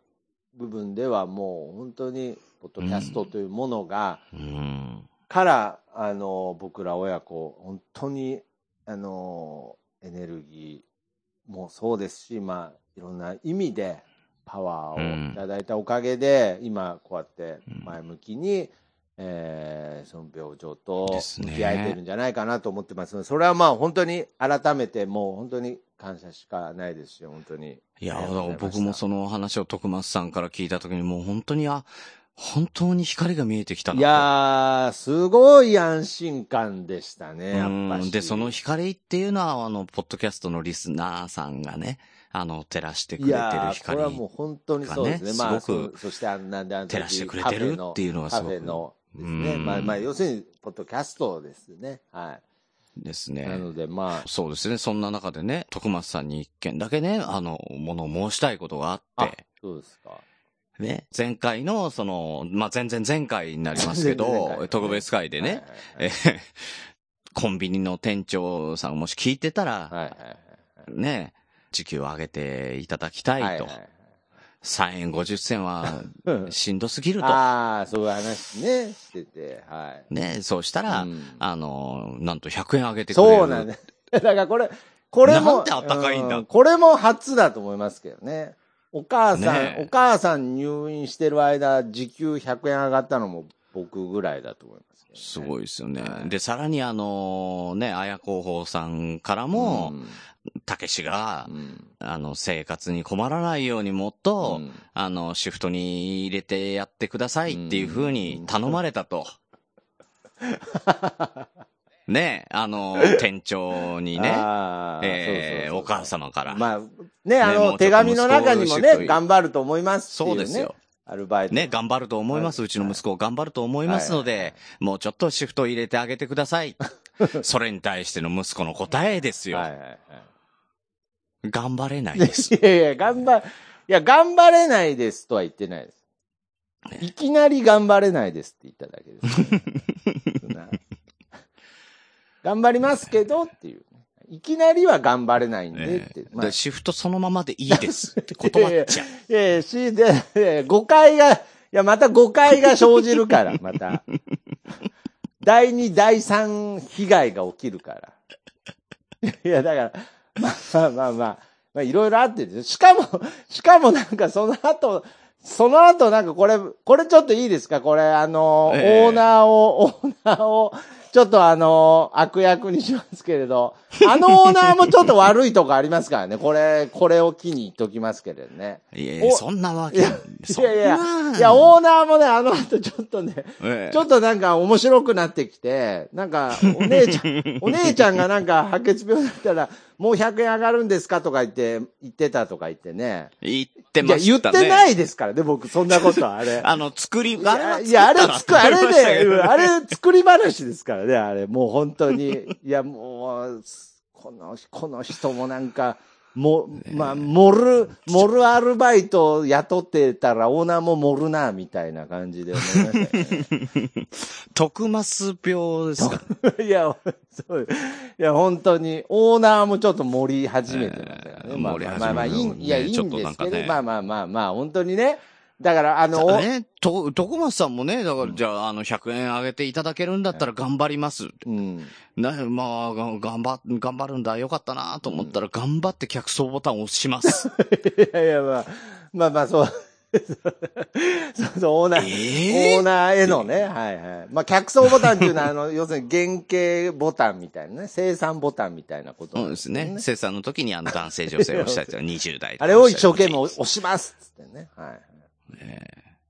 部分ではもう本当に、ポッドキャストというものが、うん。から、あの、僕ら親子、本当にあの、エネルギーもそうですし、まあ、いろんな意味でパワーをいただいたおかげで、今、こうやって前向きに、えーその病状と向き合えてるんじゃないかなと思ってますので、それはまあ本当に改めてもう本当に感謝しかないですし、本当に。いや、僕もその話を徳松さんから聞いたときに、もう本当に、あ、本当に光が見えてきたないやー、すごい安心感でしたね、やっぱし。うんで、その光っていうのは、あの、ポッドキャストのリスナーさんがね、あの、照らしてくれてるいやーこ光。れはもう本当にそうですね。がねまあ、すごくそそしてあんなんであの時照らしてくれてるっていうのがすごくカフェのですね。うんまあ、まあ、要するに、ポッドキャストですね。はですい。なね。ので、まあ、そうですね。そんな中でね、徳松さんに一件だけね、あの、ものを申したいことがあっあて、、そうですか。ね、前回の、その、まあ、全然前回になりますけど、回特別会でね、はいえーコンビニの店長さんもし聞いてたら、ね、時給を上げていただきたはい。いと。はいはいはい3円50銭はうんしんどすぎると。ああ、そういう話ね、してて、はい。ね、そうしたら、うんあの、なんと100円上げてくれる。そうなんです。だからこれ、これも、なんであったかいんだうこれも初だと思いますけどね。お母さん、ねえお母さん入院してる間、時給100円上がったのも僕ぐらいだと思いますね。すごいですよね。はいで、さらにあの、ね、綾広報さんからも、たけしがう、ん、あの、生活に困らないようにもっと、うんあの、シフトに入れてやってくださいっていう風に頼まれたと。ね、あの、店長にね、えーお母様から。まあ、ね、あの、手紙の中にもね、頑張ると思いますそううですよ。。アルバイト。ね、頑張ると思います。はいうちの息子頑張ると思いますので、もうちょっとシフトを入れてあげてください。それに対しての息子の答えですよ。はいはいはい。頑張れないです。いやいや、頑張、いや、頑張れないですとは言ってないです。いきなり頑張れないですって言っただけです、頑張りますけどっていう。いきなりは頑張れないんでって。ええまあでシフトそのままでいいですって断っちゃう。いやいや、し、で、で誤解が、いや、また誤解が生じるから、また。第二、第三被害が起きるから。いや、だから、まあまあまあまあ、まあいろいろあってしかも、しかもなんかその後、その後なんかこれ、これちょっといいですか？これ、あの、ええオーナーを、オーナーを、ちょっとあの、悪役にしますけれど、あのオーナーもちょっと悪いとこありますからね。これ、これを機に言っときますけれどね。いやいやおそんなわけ。いや、いやいや、ないや、オーナーもね、あの後ちょっとね、ええちょっとなんか面白くなってきて、なんか、お姉ちゃん、お姉ちゃんがなんか白血病だったら、もう100円上がるんですかとか言って、言ってたとか言ってね。言っていや、ま言っしたね。てないですからね、僕、そんなことは、あれ。あの、作り、いあれいやあれ作あれ ら作りましたけで、どあれ作り話ですからね、あれ。もう本当に。いや、もう、この、この人もなんか、も、まあ、盛る、盛るアルバイトを雇ってたらオーナーも盛るな、みたいな感じで思いましたよね。徳マス病ですか？いや、そう。いや、本当に、オーナーもちょっと盛り始めてましたからね。えーまあまあまあ、いい、ねいや、いいんですけど、ねまあまあまあまあ、本当にね。だから、あの、ね、と、徳松さんもね、だから、じゃあ、あの、100円上げていただけるんだったら頑張ります。うん。な、まあ、が頑張、頑張るんだ、よかったなと思ったら、頑張って客層ボタンを押します。いやいや、まあ、まあまあ、そう。そうそう、オーナー、えー？オーナーへのね、はいはい。まあ、客層ボタンっていうのは、あの、要するに原型ボタンみたいなね、生産ボタンみたいなことそうですね。生産の時に、あの、男性女性を押したやつが20代とかあれを一生懸命押し押しますっつってね。はい。ね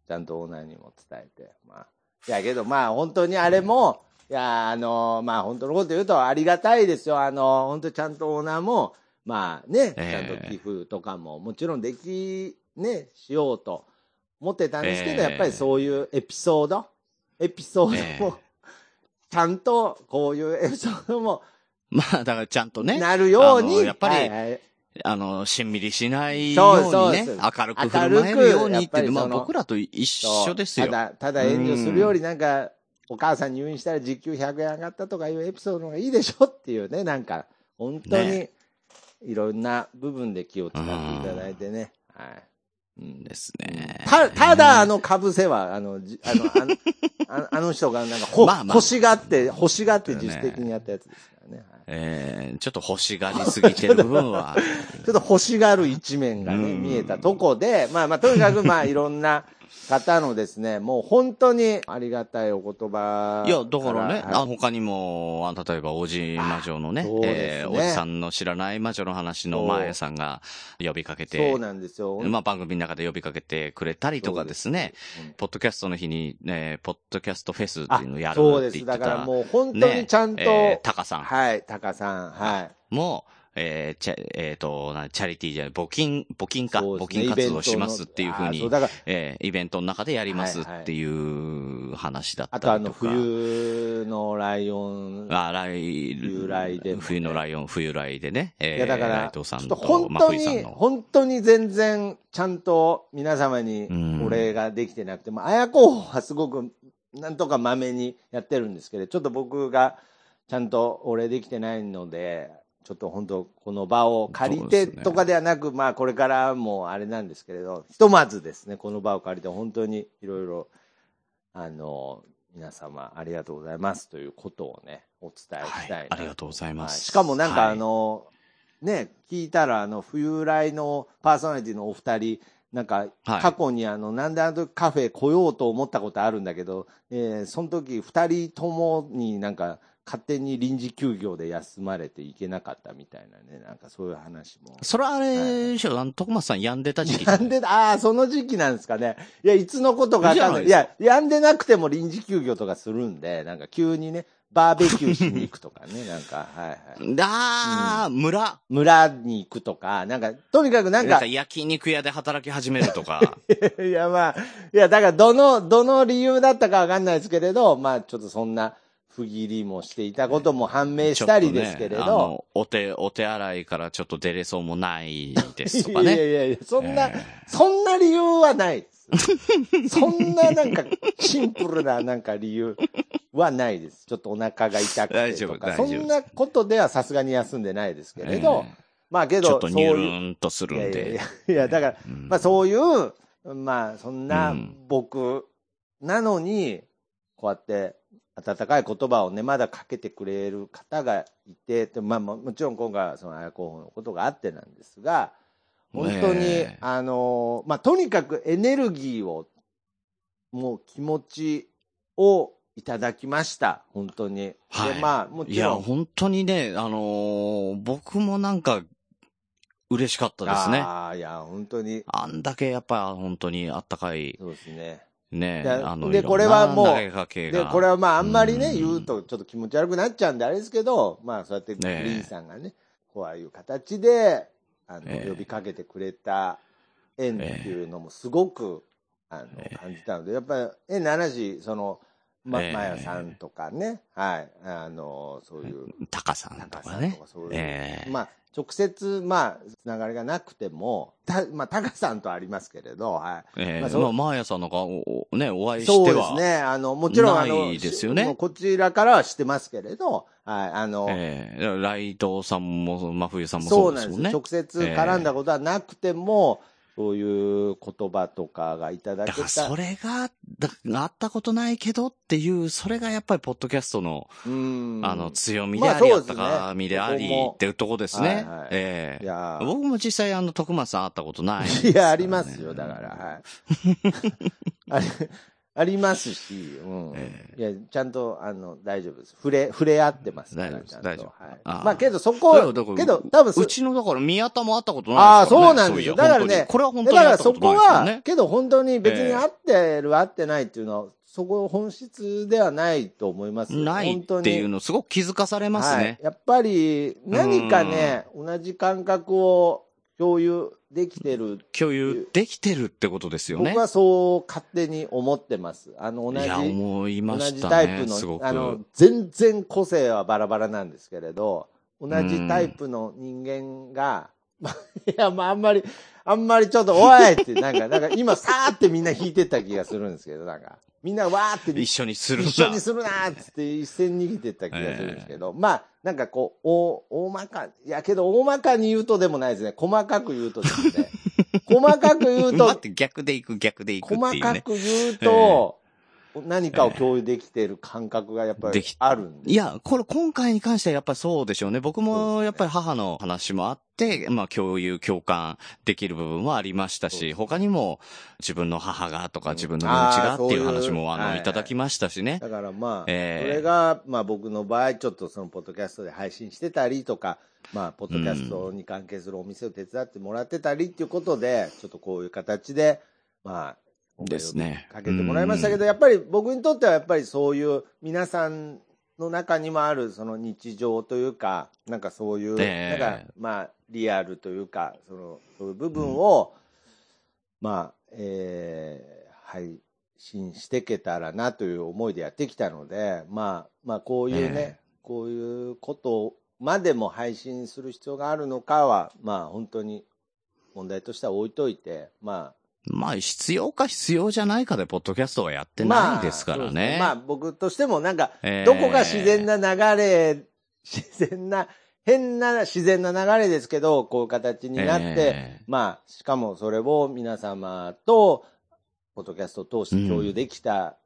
ちゃんとオーナーにも伝えて。まあ。いやけど、まあ本当にあれも、いや、あの、まあ本当のこと言うとありがたいですよ。あの、本当ちゃんとオーナーも、まあね、ちええゃんと寄付とかももちろんでき、ね、しようと思ってたんですけど、ええやっぱりそういうエピソード、エピソードも、ちゃんとこういうエピソードもまあ、だからちゃんとね、なるように、やっぱりあの、しんみりしないようにね明るく振る舞えるようにっていう、まあ僕らと一緒ですよ。ただ、ただ遠慮するよりなんか、お母さん入院したら時給100円上がったとかいうエピソードの方がいいでしょっていうね、なんか、本当にね、いろんな部分で気を使っていただいてね。はい。うんですね。た、ただ、あの、かぶせは、あの、じあの、あのああの人がなんか、ほ、まあまあ欲しがって、欲しがって自主的にやったやつですからね。はいえー、ちょっと欲しがりすぎてる部分は。ちょっと欲しがる一面がね、うん見えたとこで、まあまあ、とにかくまあ、いろんな方のですね、もう本当にありがたいお言葉いや、だからね、はい。あ他にも、あ例えば、王子魔女のね、そうですね。えーおじさんの知らない魔女の話のそう。マーヤさんが呼びかけてそう、なんですよ。まあ番組の中で呼びかけてくれたりとかです。ね、うん。ポッドキャストの日に、ね、ポッドキャストフェスってあいうのをやるそうです。って言ってた、だからもう本当にちゃんと、ねえータカさん。はい、タカさん、はい。も、えー、チャ、えっ、と、なチャリティーじゃない、募金、募金か、ね金活動しますっていうふうにえーイベントの中でやりますっていう話だったあとあの、りとか。冬のライオン。あ、来、冬来でもね冬のライオン、冬来でね。えー、いや、だかラら、さんとと、本ま当に。本当に全然、ちゃんと皆様にお礼ができてなくて、まあ、綾候補はすごく、なんとかまめにやってるんですけど、ちょっと僕がちゃんとお礼できてないので、ちょっと本当、この場を借りてとかではなく、まあ、これからもあれなんですけれど、ひとまずですね、この場を借りて本当にいろいろ、あの、皆様ありがとうございますということをね、お伝えしたいな、はいありがとうございます。はいしかもなんかはい。あの、ね、聞いたらあの、冬来のパーソナリティのお二人、なんか、はい。過去にあの、なんであの時カフェ来ようと思ったことあるんだけど、えーその時二人ともになんか、勝手に臨時休業で休まれていけなかったみたいなね、なんかそういう話も。それはあれでしょ、あの、徳松さん病んでた時期。なんで、ああ、その時期なんですかね。いや、いつのことかわかんない。いや、やんでなくても臨時休業とかするんで、なんか急にね、バーベキューしに行くとかね、なんか、はいはい。あー、村。村に行くとか、なんか、とにかくなかなんんか、焼肉屋で働き始めるとか。いや、まあ、いや、だから、どの、どの理由だったかわかんないですけれど、まあ、ちょっとそんな、不義理もしていたことも判明したりですけれど、のお手、お手洗いからちょっと出れそうもないですとか いやね。いやいや、そんな、えそんな理由はないです。そんななんか、シンプルななんか理由はないです。ちょっとお腹が痛く大てとか、そんなことではさすがに休んでないですけれど、ええまあけど、ちょっとニューンとするんでいやいやいや。、だから、うんまあそういう、まあそんなうん僕なのに、こうやって温かい言葉をね、まだかけてくれる方がいて、でまあももちろん今回はその綾候補のことがあってなんですが、本当に、あの、まあとにかくエネルギーを、もう気持ちをいただきました。本当に。はいで、まあもいや、ちろん。本当にね、あのー僕もなんか、嬉しかったですね。ああ、いや、本当に、あんだけやっぱ本当にあったかい、そうですね。ね、あの、でこれはもう。で、これはまああんまりね、うん。言うとちょっと気持ち悪くなっちゃうんであれですけど、まあそうやってグねえ。リーンさんがね、こういう形で、あの、ええ。呼びかけてくれた縁っていうのもすごく、あの、ええ感じたので、やっぱり縁の話、その、ま、ええ。まやさんとかね、はい、あの、そういう、タカさんとかね。そういう、ええ。まあ、直接、まあ、つながりがなくても、た、まあ、タカさんとありますけれど、はい。ええまあそうまあ、マーヤさんなんか、ね、お会いそうしては。ですね。あの、もちろん、あの、ですよねこちらからはしてますけれど、はい、あの、ええライトさんも、真冬さんもそなですよ。そううですもんね。直接絡んだことはなくても、そういう言葉とかがいただけた。だからそれが、だあったことないけどっていう、それがやっぱりポッドキャストの、うん。あの、強みであり、あったかみでありっていうとこですね。はいはいええいやー僕も実際あの、徳松さん会ったことないね、いや、ありますよ、だから、はい。ありありますし、うん。えいや、ちゃんと、あの、大丈夫です。触れ、触れ合ってます。大丈夫です大丈夫はい。あーまあ、けどそこけど、多分うちの、だから宮田も会ったことないああ、ですから、ね。そうなんですよ。だからねこれは本当にだからそ会ったこはないですよね、。けど本当に別にええ合ってる、合ってないっていうのは、そこ本質ではないと思いますよ。ないっていうのすごく気づかされますはいね。。やっぱり、何かね、同じ感覚を共有できてる。共有できてるってことですよね。僕はそう勝手に思ってます。あの、同じ、いや、思いま同じしたね。タイプの。あの、全然個性はバラバラなんですけれど、同じタイプの人間が、まあ いや、まあ、あんまり、あんまりちょっと、おいって、なんか、なんか今、さーってみんな弾いてった気がするんですけど、なんか、みんなわーって一緒にするな。一緒にするなーっつって一斉に逃げてった気がするんですけど、まあ、なんかこう、お、大まか、いやけど大まかに言うとでもないですね。細かく言うとですね。細かく言うと 待っ、て、逆で行く、逆で行くっていうね。細かく言うと、何かを共有できている感覚がやっぱりあるんで。いや、これ今回に関してはやっぱりそうでしょうね。僕もやっぱり母の話もあって、まあ共有、共感できる部分はありましたし、他にも自分の母がとかうん自分の身内がっていう話もあの、いただきましたしね。だからまあ、ええそれが、まあ僕の場合、ちょっとそのポッドキャストで配信してたりとか、まあ、ポッドキャストに関係するお店を手伝ってもらってたりっていうことで、ちょっとこういう形で、まあ、ですね。かけてもらいましたけど、やっぱり僕にとってはやっぱりそういう皆さんの中にもあるその日常というか、なんかそういう、ええ。なんかまあリアルというか、その、そういう部分を、まあ、えー配信していけたらなという思いでやってきたので、まあ、まあこういうね、ええ。こういうことまでも配信する必要があるのかは、まあ本当に問題としては置いといて、まあ、まあ必要か必要じゃないかでポッドキャストはやってないですからそうね。まあ僕としてもなんか、えーどこが自然な流れ、自然な、変な自然な流れですけど、こういう形になって、えまあ、しかもそれを皆様と、ポッドキャストを通して共有できた、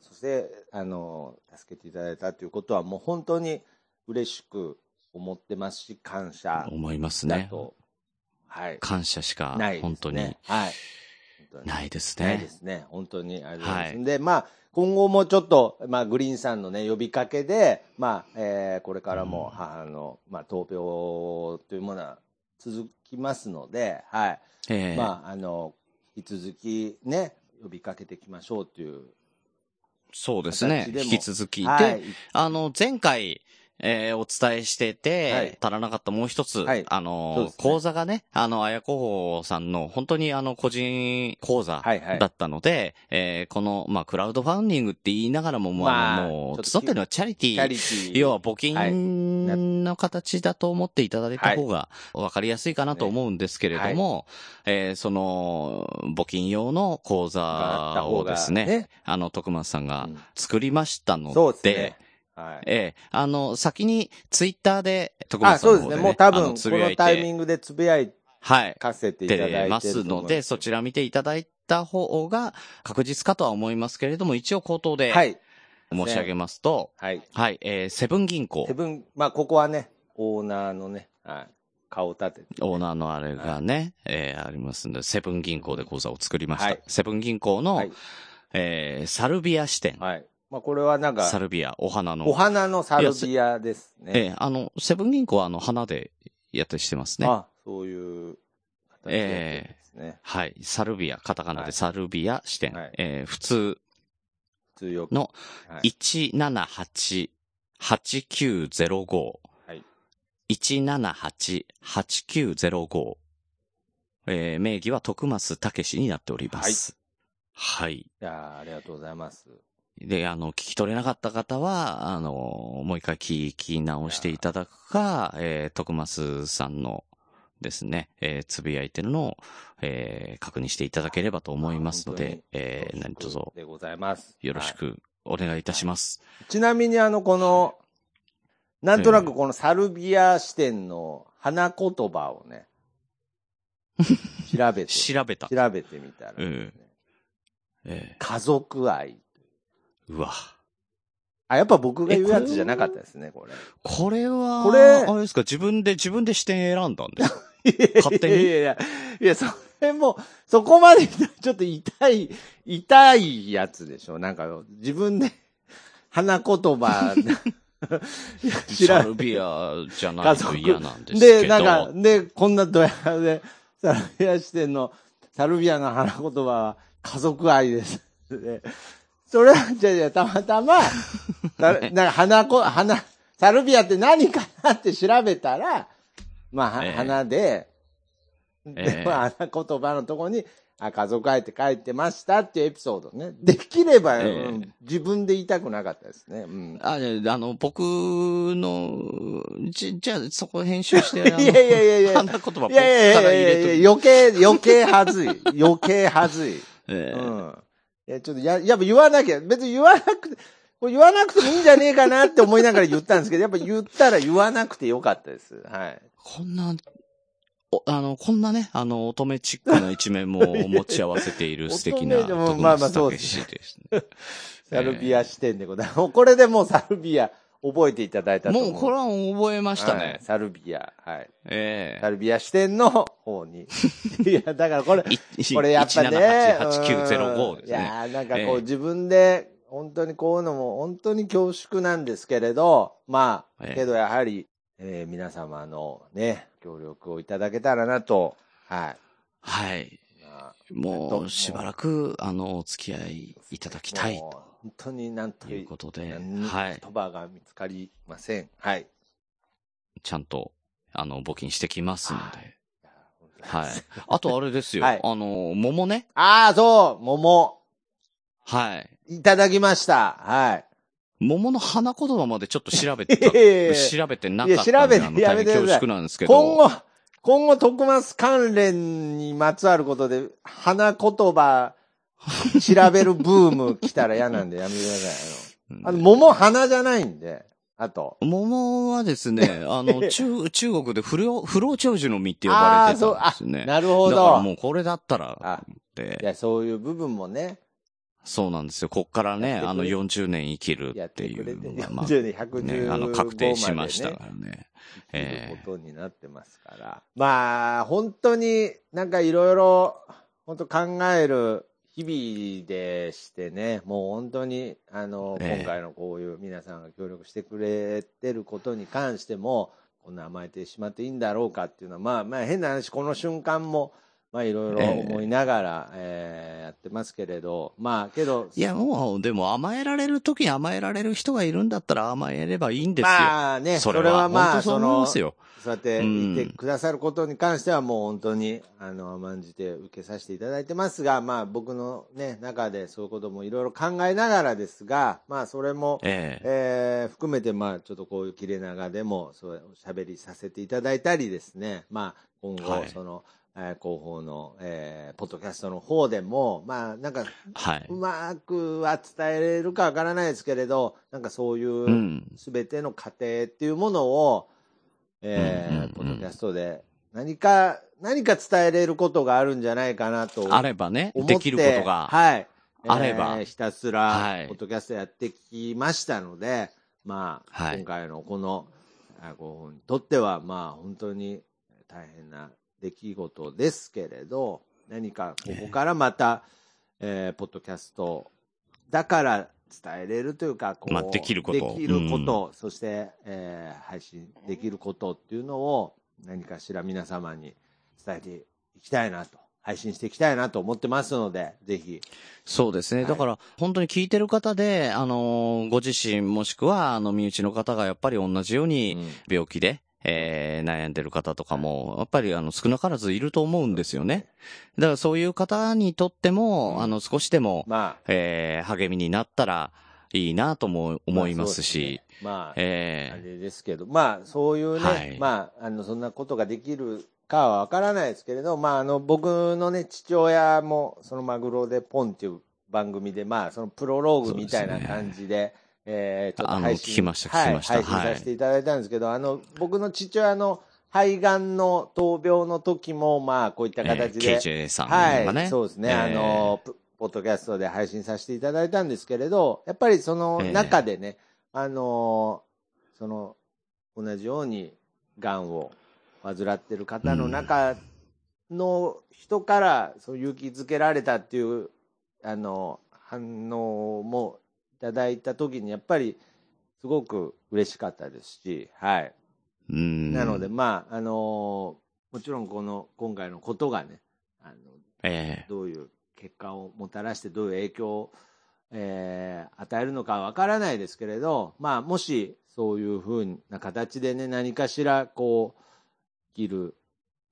そして、あの、助けていただいたということは、もう本当に嬉しく思ってますし、感謝思いますね。はい。感謝しかないね。本当にはい。ないですないでね。すね。本当にありがとうございます。はいで、まあ、今後もちょっと、まあ、グリーンさんのね、呼びかけで、まあ、えーこれからも母の、まあ、闘病というものは続きますので、はい。ええまあ、あの、引き続きね、呼びかけていきましょうという。そうですね。引き続き。はで、い。あの、前回、えーお伝えしてて、はい。足らなかったもう一つ、はい。あそうの、ですね。講座がね、あの、あやこさんの本当にあの、個人講座はいはい。だったので、えーこの、まあ、クラウドファンディングって言いながらも、もう、まああのもう、ちょっと集ってるのはチャリティ。要は募金の形だと思っていただいた方が分かりやすいかなと思うんですけれども、えーその、募金用の講座をですね、あの、徳松さんがうん。作りましたので、そうですね。はい。ええあの、先にツイッターで、徳あ、松さんの方で、そうですね。もう多分、このタイミて、ングでつぶやいはい。かせていただいてますので、そちら見ていただいた方が確実かとは思いますけれども、一応口頭ではい。申し上げますと、はい。はい、えーセブン銀行セ、ブン、まあ、ここはね、オーナーのね、はい、顔を立てて、オーナーのあれがね、えーありますんで、セブン銀行で口座を作りました。はいセブン銀行の、はい。えーサルビア支店。はい。まあ、これはなんか、サルビア、お花の。お花のサルビアですね。えーあの、セブン銀行はあの、花でやったりしてますね。あ、そういう形でやってるんですね。はい。サルビア、カタカナはいでサルビア支店。はいえー普通普通よく。のはい。178-8905。はい。178-8905。えー名義は徳増武史になっております。はい。いやーありがとうございます。で、あの、聞き取れなかった方は、あの、もう一回聞き直していただくか、えー、徳増さんのですね、えーつぶやいてるのを、えー確認していただければと思いますので、えー何卒でございます。よろしはいくお願いいたします。ちなみにあの、この、なんとなくこのサルビア支店の花言葉をね、調べて、調べた。調べてみたらですね、え家族愛。ーうわ。あ、やっぱ僕が言うやつじゃなかったですね、これ。これは、これあれですか、自分で、自分で視点選んだんですか？勝手にいやいやいや、いや、それも、そこまでちょっと痛い、痛いやつでしょ？なんか、自分で、花言葉、知らんサルビアじゃないと嫌なんですけど。で、なんか、で、こんなドヤ顔で、サルビア支店の、サルビアの花言葉は、家族愛です。でそれは、じゃあじゃあたまたま、ななんか花こ、花、サルビアって何かなって調べたら、まあ、はええ花で、えで、えまあ、花言葉のとこに、あ、家族愛って書いてましたっていうエピソードね。できれば、ええうん自分で言いたくなかったですね。うん。あ、あの、僕の、じ、じゃあ、そこ編集して、いやいやいやいや花言葉僕から入いやいやれいや余計、余計はずい。余計はずい。と ええうん。いや、ちょっとや、やっぱ言わなきゃ、別に言わなくて、これ言わなくてもいいんじゃねえかなって思いながら言ったんですけど、やっぱ言ったら言わなくてよかったです。はい。こんな、おあの、こんなね、あの、乙女チックな一面も持ち合わせている 素敵な、まあまあそうです。サルビア視点でございます。これでもうサルビア覚えていただいたと思う。もうこれは覚えましたはいね。サルビア。はい。えサルビア視点の方に。いや、だからこれ、これやっぱね。1788-8905ですうんいね。やーなんかこええう自分で、本当にこういうのも本当に恐縮なんですけれど、まあ、ええけどやはり、えー皆様のね、協力をいただけたらなと、はい。はい。まあもう、しばらく、あの、お付き合いいただきたいもう本当になんとということで、何はい。言葉が見つかりません。はい。ちゃんと、あの、募金してきますので。ははい。あとあれですよ。はいあの、桃ね。ああ、そう、桃、はい。いただきました。はい。桃の花言葉までちょっと調べて調べてなかったんで。いや調べて恐縮なんですけど。今後、今後、徳松関連にまつわることで、花言葉、調べるブーム来たら嫌なんでやめてください。うんあの、あの桃花じゃないんで、あと。桃はですね、あの、中、中国で不老、不老長寿の実って呼ばれてたんですね。なるほだからど。もうこれだったら、あっていや、そういう部分もね、そうなんですよ。こっからね、あの40年生きるやっっていうのが、まあ、40年、115ね、あの、確定しましたからね。いえることになってますから。まあ、本当になんかいろいろ、本当考える日々でしてね、もう本当に、あの、ええ。今回のこういう皆さんが協力してくれてることに関しても、こんな甘えてしまっていいんだろうかっていうのは、まあ、まあ変な話、この瞬間も、まあいろいろ思いながら、えーやってますけれど、まあけど、いや、もう、でも甘えられる時に甘えられる人がいるんだったら甘えればいいんですよ。まあね、それは、まあ、そう思いますよ。そうやってうん。いてくださることに関してはもう本当に、あの、甘んじて受けさせていただいてますが、まあ僕のね、中でそういうこともいろいろ考えながらですが、まあそれも、ええ。えー含めてまあちょっとこういう切れ長でもそう喋りさせていただいたりですね、まあ今はい。後その、えー広報の、えーポッドキャストの方でも、まあなんかはい。うまくは伝えれるかわからないですけれど、なんかそういう、うん。すべての過程っていうものを、えーうんうんうんポッドキャストで何か、何か伝えれることがあるんじゃないかなとあればね。できることが。はい。あればえーひたすはい、らポッドキャストやってきましたので、まあ、はい今回のこの、あご本にとっては、まあ、本当に大変な出来事ですけれど、何かここからまた、えーポッドキャストだから伝えれるというか、こう、まあできること。できること、そして、えー配信できることっていうのを何かしら皆様に伝えていきたいなと、配信していきたいなと思ってますので、ぜひ、そうですね。はい。だから、本当に聞いてる方で、あのーご自身もしくは、あの、身内の方がやっぱり同じようにうん。病気で、えー悩んでる方とかも、やっぱりあの、少なからずいると思うんですよね。だからそういう方にとっても、うん。あの、少しでも、まあ、えー励みになったらいいなとも思いますし、まあ、あえれですけど、まあ、そういうね、はい。まあ、あの、そんなことができるかはわからないですけれど、まあ、あの、僕のね、父親も、そのマグロでポンっていう番組で、まあ、そのプロローグみたいな感じで、えーちょっと配信。あの聞きましたはい聞きました配信はいさせていただいたんですけど、あの、僕の父親の肺がんの闘病の時も、まあ、こういったー形で、えー KJ さんはい、がね。そうですね、えーあの、プポッドキャストで配信させていただいたんですけれど、やっぱりその中でね、あの、その、同じように、癌を患ってる方の中の人から、そう勇気づけられたっていう、あの、反応もいただいた時に、やっぱり、すごく嬉しかったですし、はい。うん。なので、まあ、あのもちろんこの、今回のことがね、あの、えどういう結果をもたらしてどういう影響を、えー与えるのかはわからないですけれど、まあ、もしそういうふうな形でね、何かしら、こう、生きる、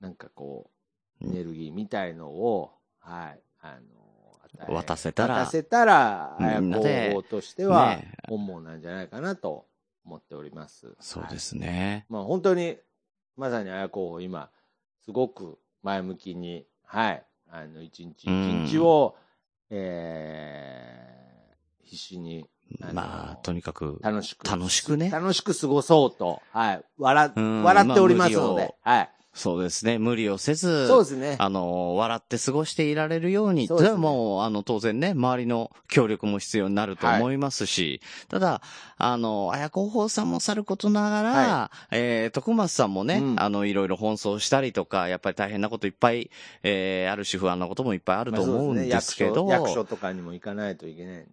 なんかこう、エネルギーみたいのを、はい、あの、渡せたら。渡せたら、みんなで。広報としてはね、本望なんじゃないかなと思っております。そうですね。まあ本当に、まさに綾候補今、すごく前向きに、はい、あの、一日一日を、えー必死に、まあ、とにかく、楽しく、楽しくね。楽しく過ごそうと、はい、笑、うん。笑っておりますので、まあはい。そうですね。無理をせず、そうですね。あの、笑って過ごしていられるように、そうですね。でも、あの、当然ね、周りの協力も必要になると思いますし、ただ、あの、綾子法さんもさることながら、はえー、徳松さんもね、うん。あの、いろいろ奔走したりとか、やっぱり大変なこといっぱい、えー、あるし不安なこともいっぱいあると思うんですけど、まあね。役所役所とかにも行かないといけないんでね。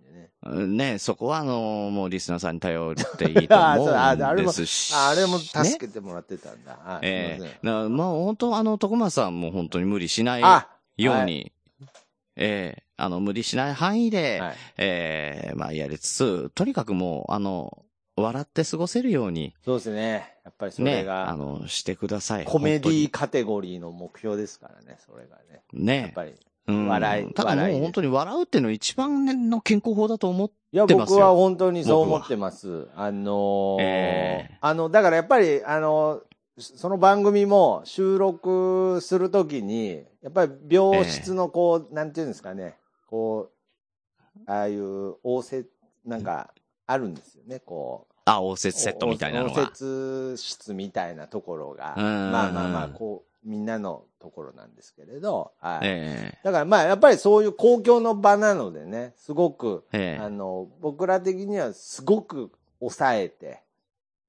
うんね、そこはあの、もうリスナーさんに頼っていいと思うんですし。ああれも助ねけてもらってたんだ。はいええなまあ本当あの、徳松さんも本当に無理しないあように、ええあの、無理しない範囲で、はいええまあやりつつ、とにかくもう、あの、笑って過ごせるように、そうですね。やっぱりそれね、あが、の、してください。コメディ本カテゴリーの目標ですからね、それがね。ね。やっぱり。うん。笑いただもう本当に笑うっていうのが一番の健康法だと思っいや、てますよ。僕は本当にそう思ってます。あのーええ。あの、だからやっぱり、あの、その番組も収録するときに、やっぱり病室のこう、なんていうんですかね、こう、ああいう応接、なんか、あるんですよね、こう。あ、応接セットみたいなの応が。接室みたいなところが、まあまあまあ、こう、みんなのところなんですけれど、はい。えだからまあ、やっぱりそういう公共の場なのでね、すごく、えええあの、僕ら的にはすごく抑えて、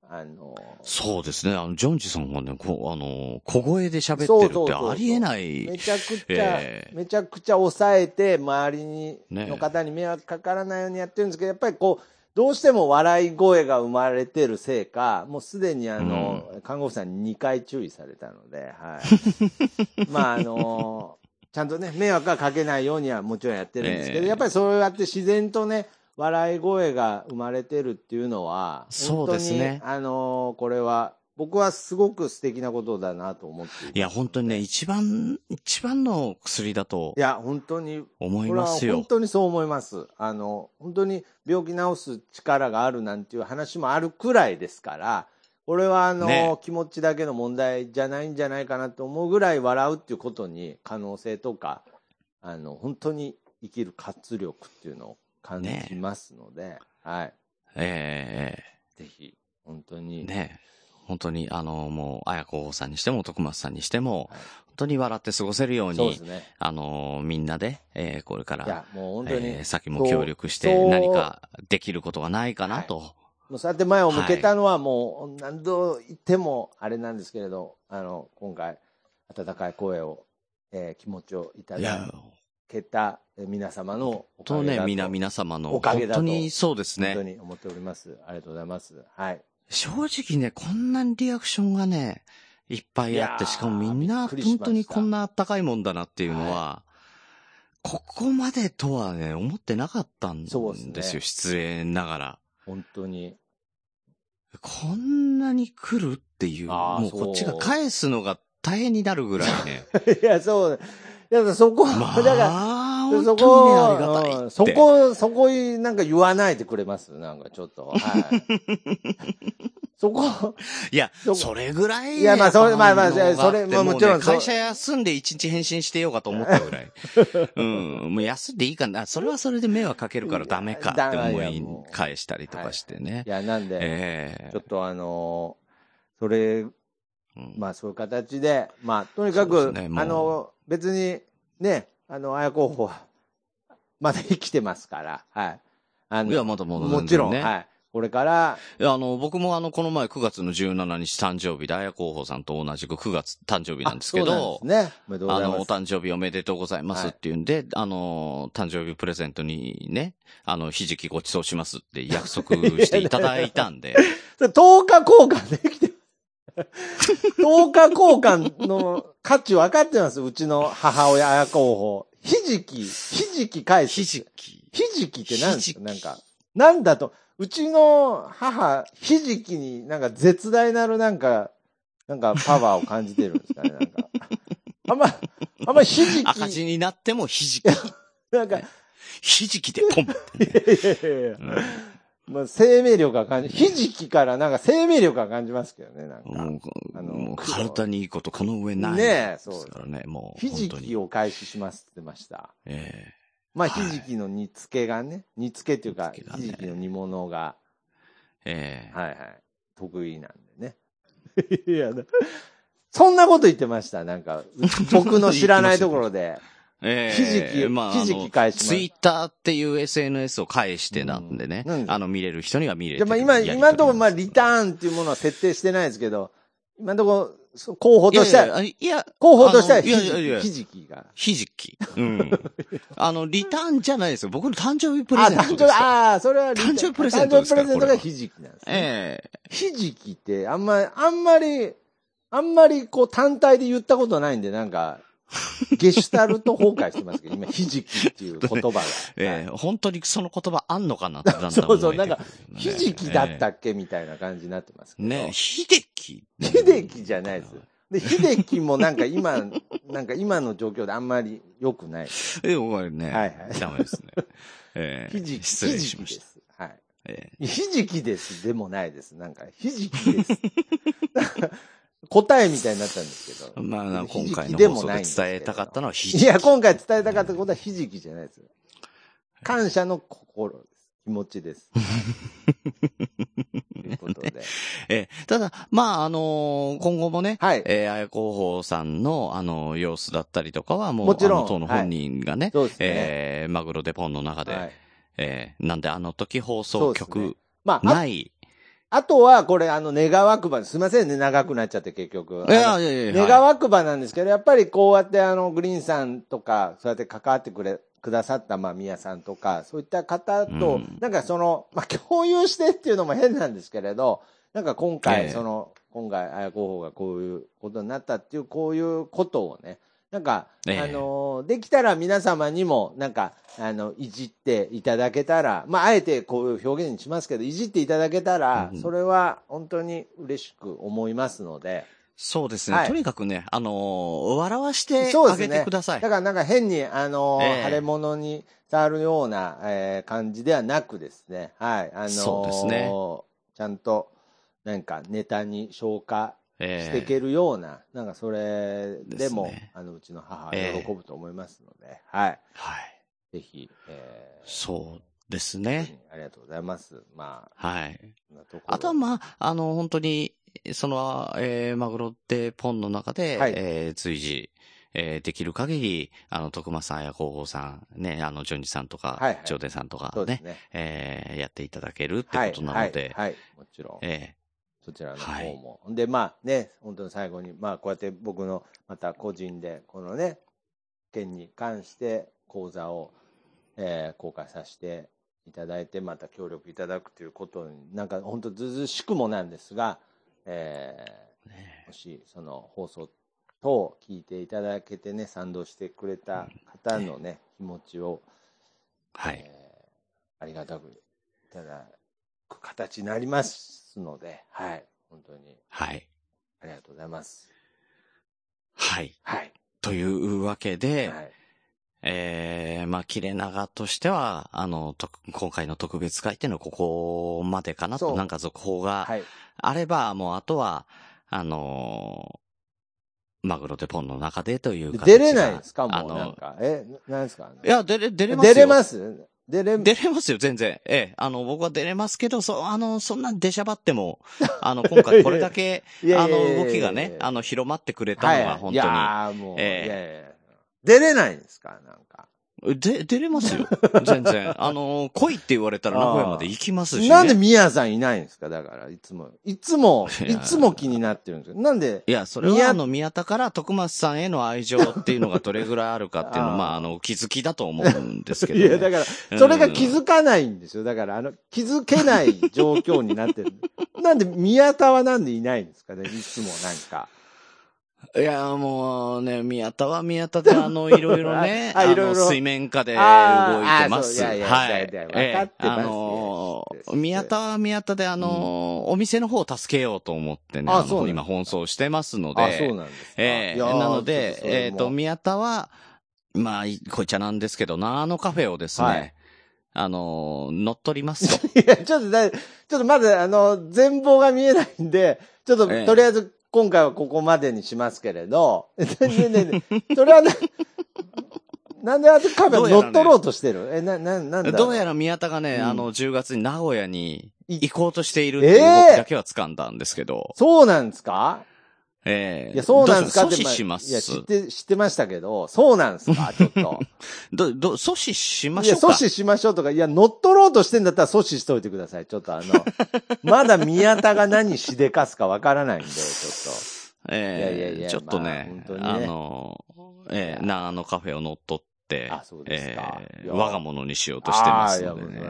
あの、そうですね。あの、ジョンジさんはね、こう、あの、小声で喋ってるってありえない。めちゃくちゃ、ええめちゃくちゃ抑えて、周りに、ねの方に迷惑かからないようにやってるんですけど、やっぱりこう、どうしても笑い声が生まれてるせいか、もうすでにあの、看護婦さんに2回注意されたので、はい。まああの、ちゃんとね、迷惑はかけないようにはもちろんやってるんですけど、ええ。やっぱりそうやって自然とね、笑い声が生まれてるっていうのは、そうですね。本当にあの、これは、僕はすごく素敵なことだなと思っていいや、本当にね、一番、一番の薬だといや、本当に思いますよ本。当にそう思います。あの、本当に病気治す力があるなんていう話もあるくらいですから、これはあの、ね気持ちだけの問題じゃないんじゃないかなと思うぐらい笑うっていうことに可能性とか、あの、本当に生きる活力っていうのを感じますので、はい。えぜひ、本当えに。ね本当に、あの、もう、綾子さんにしても、徳松さんにしても、はい本当に笑って過ごせるようにそうね。あの、みんなで、えーこれからもうえー先も協力して何かできることがないかなと。もうそうやって前を向けたのはもう何度言ってもあれなんですけれど、あの、今回、温かい声を、えー気持ちをいただ、けたえー皆様のおかとね、げだと、皆、皆様の、おかげだと本当にそうですね。本当に思っております。ありがとうございます。はい。正直ね、こんなにリアクションがね、いっぱいあって、しかもみんな、本当にこんなあったかいもんだなっていうのは、ここまでとはね、思ってなかったんですよ、すね失礼ながら。本当に。こんなに来るっていう、もうこっちが返すのが大変になるぐらいね。いや、そう。いや、そこ、まあ、だから、本そ当にね、こ、ありがたいそこ、そこ、なんか言わないでくれますなんかちょっと。はい。そこ、いや、それぐらい。いやまあそれまあまあそれまあもちろん会社休んで一日返信してようかと思ったぐらい。うん。もう休んでいいかな。それはそれで迷惑かけるからダメかって思い返したりとかしてねい。や、なんで、ええちょっとあのーそれ、うんまあそういう形で、まあとにかく、あの、別にね、あの、綾候補は、まだ生きてますから、はい。あのいや、まだまだね。もちろん、はい。これから、いや、あの、僕もあの、この前9月の17日誕生日で、綾候補さんと同じく9月誕生日なんですけど、あそうなんですね。あの、お。誕生日おめでとうございますっていうんで、あの、誕生日プレゼントにね、あの、ひじきごちそうしますって約束していただいたんで、それ10日交換できて、10日交換の価値分かってます？うちの母親、綾候補。ひじき、ひじき返す。ひじき。ひじきって何ですかなんか、なんだと、うちの母、ひじきになんか絶大なるなんか、なんかパワーを感じてるんですかね、なんか。あんま、あんまひじ赤字き、になってもひじき。なんか、いひじきでポンってね。やいやいやうんまあ、生命力が感じ、ひじきからなんか生命力が感じますけどね、なんか。もうあの体にいいことこの上ないねえですからね、もうひじ。きを開始しますってました。えまあ、はいひじきの煮付けがね、煮付けっていうか、ねひじきの煮物が、えええはいはい、得意なんでね。いや、だそんなこと言ってました、なんか。僕の知らないところで。えひじきまあ、ひじき返しツイッターっていう SNS を返してなんでね、うんうんあの、見れる人には見れる。でまあ今、今のところ、まあ、リターンっていうものは設定してないですけど、今のところ、候補としては、いや候補としてはひじきが。ひじき。うん。あの、リターンじゃないですよ。僕の誕生日プレあ、ゼント誕生日、ですから。ああ、それは誕生日プレゼント誕生日プレゼントがひじきなんですね。ええひじきって、あんまり、あんまり、あんまりこう単体で言ったことないんで、なんか、ゲシュタルト崩壊してますけど、今、ひじきっていう言葉が。ええ本当にその言葉あんのかなって だんだんそうそう、なんか、ひじきだったえっけみたいな感じになってますけど。えねひでき。ひできじゃないです。で、ひできもなんか今、なんか今の状況であんまり良くない。え、お前ね。はいはいダメですね。ええひじき、失礼ひじきでしまし。はい。えひじきですでもないです。なんか、ひじきです。答えみたいになったんですけど。えまあ、な今回の放送で伝えたかったのはひじき。いや、今回伝えたかったことはひじきじゃないです。感謝の心です。気持ちです。ということで。ええただ、まあ、あのー今後もね、はいえー、あや広報さんの、あのー様子だったりとかは、もう、もちろん当の本人がね、そうですね。えー、マグロデポンの中で、はいえー、なんであの時放送そうですね局まあ、あない。あとは、これ、あの、願わくば、すいませんね、長くなっちゃって、結局。いやいやいや、願わくばなんですけど、やっぱりこうやって、あの、グリーンさんとか、そうやって関わってくれ、くださった、まあ、宮さんとか、そういった方と、うん。なんかその、まあ、共有してっていうのも変なんですけれど、なんか今え回、え。その、今回、綾候補がこういうことになったっていう、こういうことをね、なんか、ええ。あの、できたら皆様にも、なんか、あの、いじっていただけたら、まあ、あえてこういう表現にしますけど、いじっていただけたらう、んそれは本当に嬉しく思いますので、そうですね、はい。とにかくね、あのー笑わしてあげてください。だからなんか変に、あのーええ。腫れ物に触るような、えー感じではなくですね、はい、あのーそうですね。ちゃんと、なんかネタに消化えしていけるような、なんかそれでも、ですねあの、うちの母喜ぶと思いますので、はい、はい。ぜひ、えーそうです本ね。ありがとうございます。まはい。あ、とはまあ、あの、本当に、その、えー、マグロってポンの中で、はいえー、随時、えー、できる限り、あの、徳間さんや広報さん、ね、あの、ジョンジさんとか、はいはいジョーデンさんとかねね。えー、やっていただけるってはい、ことなので、はい、はい、もちろん。えそちらの方も。で、まあね、本当に最後に、まあこうやって僕のまた個人で、このね、件に関して講座を、えー公開させていただいて、また協力いただくということに、なんか本当ずうずうしくもなんですが、えーねーもしその放送等聞いていただけてね、賛同してくれた方のね、気持ちを、はい。えーありがたくいただく形になりますので、はい、本当にはい。ありがとうございます。はい。はい。というわけで、はい。えー、まあ、切れ長としては、あの、と今回の特別会っていうのはここまでかなと、なんか続報がはい。あれば、もうあとは、あのーマグロデポンの中でという形が出れないんですか？あもうなんの、か。え、なんですか？いや、出れ、出れますよ。出れます？出れ、出れますよ、全然。ええ。あの、僕は出れますけど、そう、あの、そんな出しゃばっても、あの、今回これだけ、いやあいや。いやいやの、動きがね、あの、広まってくれたはいのは、本い。や当ーもう、ええ。いやいや。出れないんですか？なんか。に。で、出れますよ。全然。あの、来いって言われたら名古屋まで行きますし、ね。なんで宮さんいないんですか？だから、いつも。いつも、いつも気になってるんですよ。なんで、いや、それは宮あの、宮田から徳松さんへの愛情っていうのがどれぐらいあるかっていうのあーまあ、あの、お気づきだと思うんですけど、ね。いや、だから、それが気づかないんですよ。だから、あの、気づけない状況になってる。なんで、宮田はなんでいないんですかね？いつもなんか。いや、もうね、宮田は宮田で、あの、いろいろね、ああいろいろの、水面下で動いてます。いやいやはい。分かええってますあの知ってる宮田は宮田で、あの、お店の方を助けようと思ってね、あの今奔走してますので。あ、そうなんですか。ええーなのでえっと、宮田は、まあ、いこいちゃなんですけど、なあのカフェをですね、はいあの、乗っ取りますと。いや、ちょっとだ、ちょっとまず、あの、全貌が見えないんで、ちょっと、ええとりあえず、今回はここまでにしますけれど、ねえねえねえそれはな、なんであとカメラ乗っ取ろうとしてる？え、な、な、なんだ？ろどうやら宮田がね、うん。あの、10月に名古屋にい行こうとしているっていう動きだけは掴んだんですけど、そうなんですか？ええいや、そうなんですか阻止します？いや、知って、知ってましたけど、そうなんですか？ちょっと。ど、ど、阻止しまいや、しょうか？阻止しましょうとか、いや、乗っ取ろうとしてんだったら阻止しといてください。ちょっとあの、まだ宮田が何しでかすかわからないんで、ちょっええいやいやいやちょっとね、まあねあの、ええ長野カフェを乗っ取って、あそうですかいやええ我が物にしようとしてますのでね。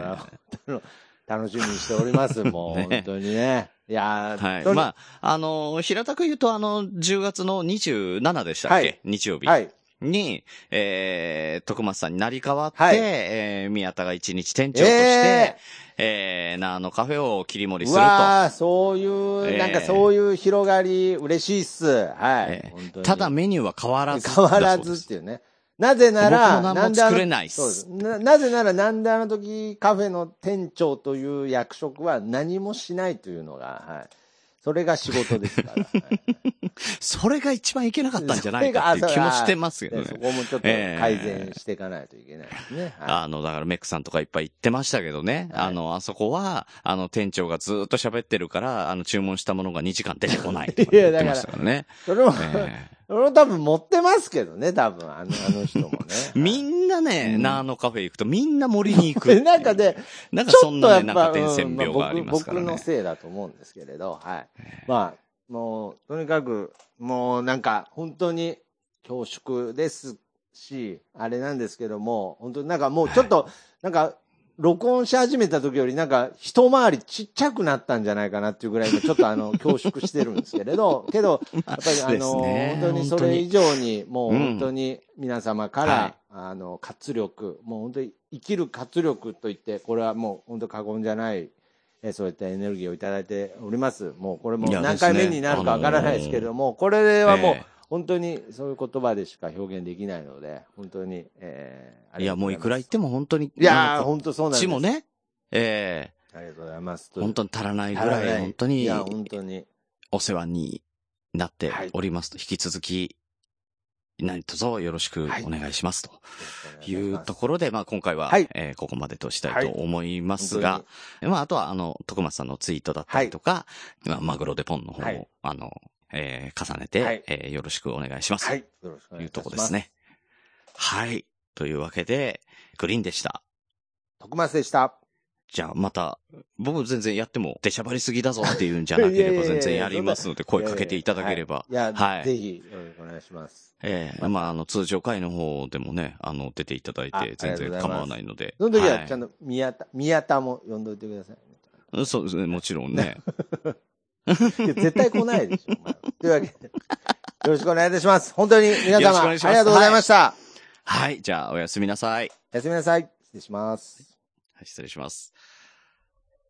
楽しみにしております、もう、ね本当にね。いやーはい。まあ、あの、平たく言うと、あの、10月の27でしたっけ、はい日曜日。はい。に、えー、徳松さんになり変わって、はいえー、宮田が一日店長として、ええー、長野カフェを切り盛りうすると。わーそういう、ええなんかそういう広がり、嬉しいっす。はい。えーただメニューは変わらず。変わらずっていうね。なぜなら、なんであのないっすそうですな。なぜなら、なんであの時カフェの店長という役職は何もしないというのが、はい。それが仕事ですから。はいそれが一番いけなかったんじゃないかっていう気もしてますけどでそね。こもちょっと改善していかないといけないですね。はあの、だからメックさんとかいっぱい言ってましたけどね。はいあの、あそこは、あの、店長がずっと喋ってるから、あの、注文したものが2時間出てこないとか言ってましたからね。い。それも、えそれも多分持ってますけどね、多分、あのあの人もね。え みんなね、うんナーノカフェ行くとみんな森に行くっていう。なんかね、なんかちそんなね、なんか伝染病がありうんますからね。僕僕のせいだと思うんですけれど、はい。まあ、もう、とにかく、もうなんか、本当に恐縮ですし、あれなんですけども、本当になんかもうちょっと、なんか、録音し始めた時よりなんか一回りちっちゃくなったんじゃないかなっていうぐらいのちょっとあの恐縮してるんですけれど、けど、やっぱりあの、ね。本当にそれ以上にもううん。本当に皆様から、はい。あの、活力、もう本当に生きる活力といって、これはもう本当過言じゃない、えーそういったエネルギーをいただいております。もうこれも何回目になるかわからないですけれども、これはもうええ本当にそういう言葉でしか表現できないので、本当に、えーあいや、もういくら言っいても本当に、いや本当そうなんです。っちもね、えありがとうございます。え本当に足らないぐら、い本当にいや、本当に。お世話になっておりますと、引き続き、何卒よろしくお願いしますと。いうところで、まあ今回は、はい。えーここまでとしたいと思いますが、まああとはあの、徳松さんのツイートだったりとか、まあマグロデポンの方も、はい。あの、えー重ねて、はいえーよろしくお願いします。はい。よろしくおというと願いします。こですね。はい。というわけで、グリーンでした。徳松でした。じゃあまた、僕全然やっても出しゃばりすぎだぞっていうんじゃなければ全然やりますので声かけていただければ。いや、はいぜひ、お願いします。ええまあ、あの、通常回の方でもね、あの、出ていただいあて全然構わないので。その時ははちゃんと宮田、宮田も呼んどいてくださいそうですね、もちろんね。いや絶対来ないでしょ。お前というわけで、よろしくお願いいたします。本当に皆様、ありがとうございました。はい、じゃあおやすみなさい。おやすみなさい。失礼します。はい、失礼します。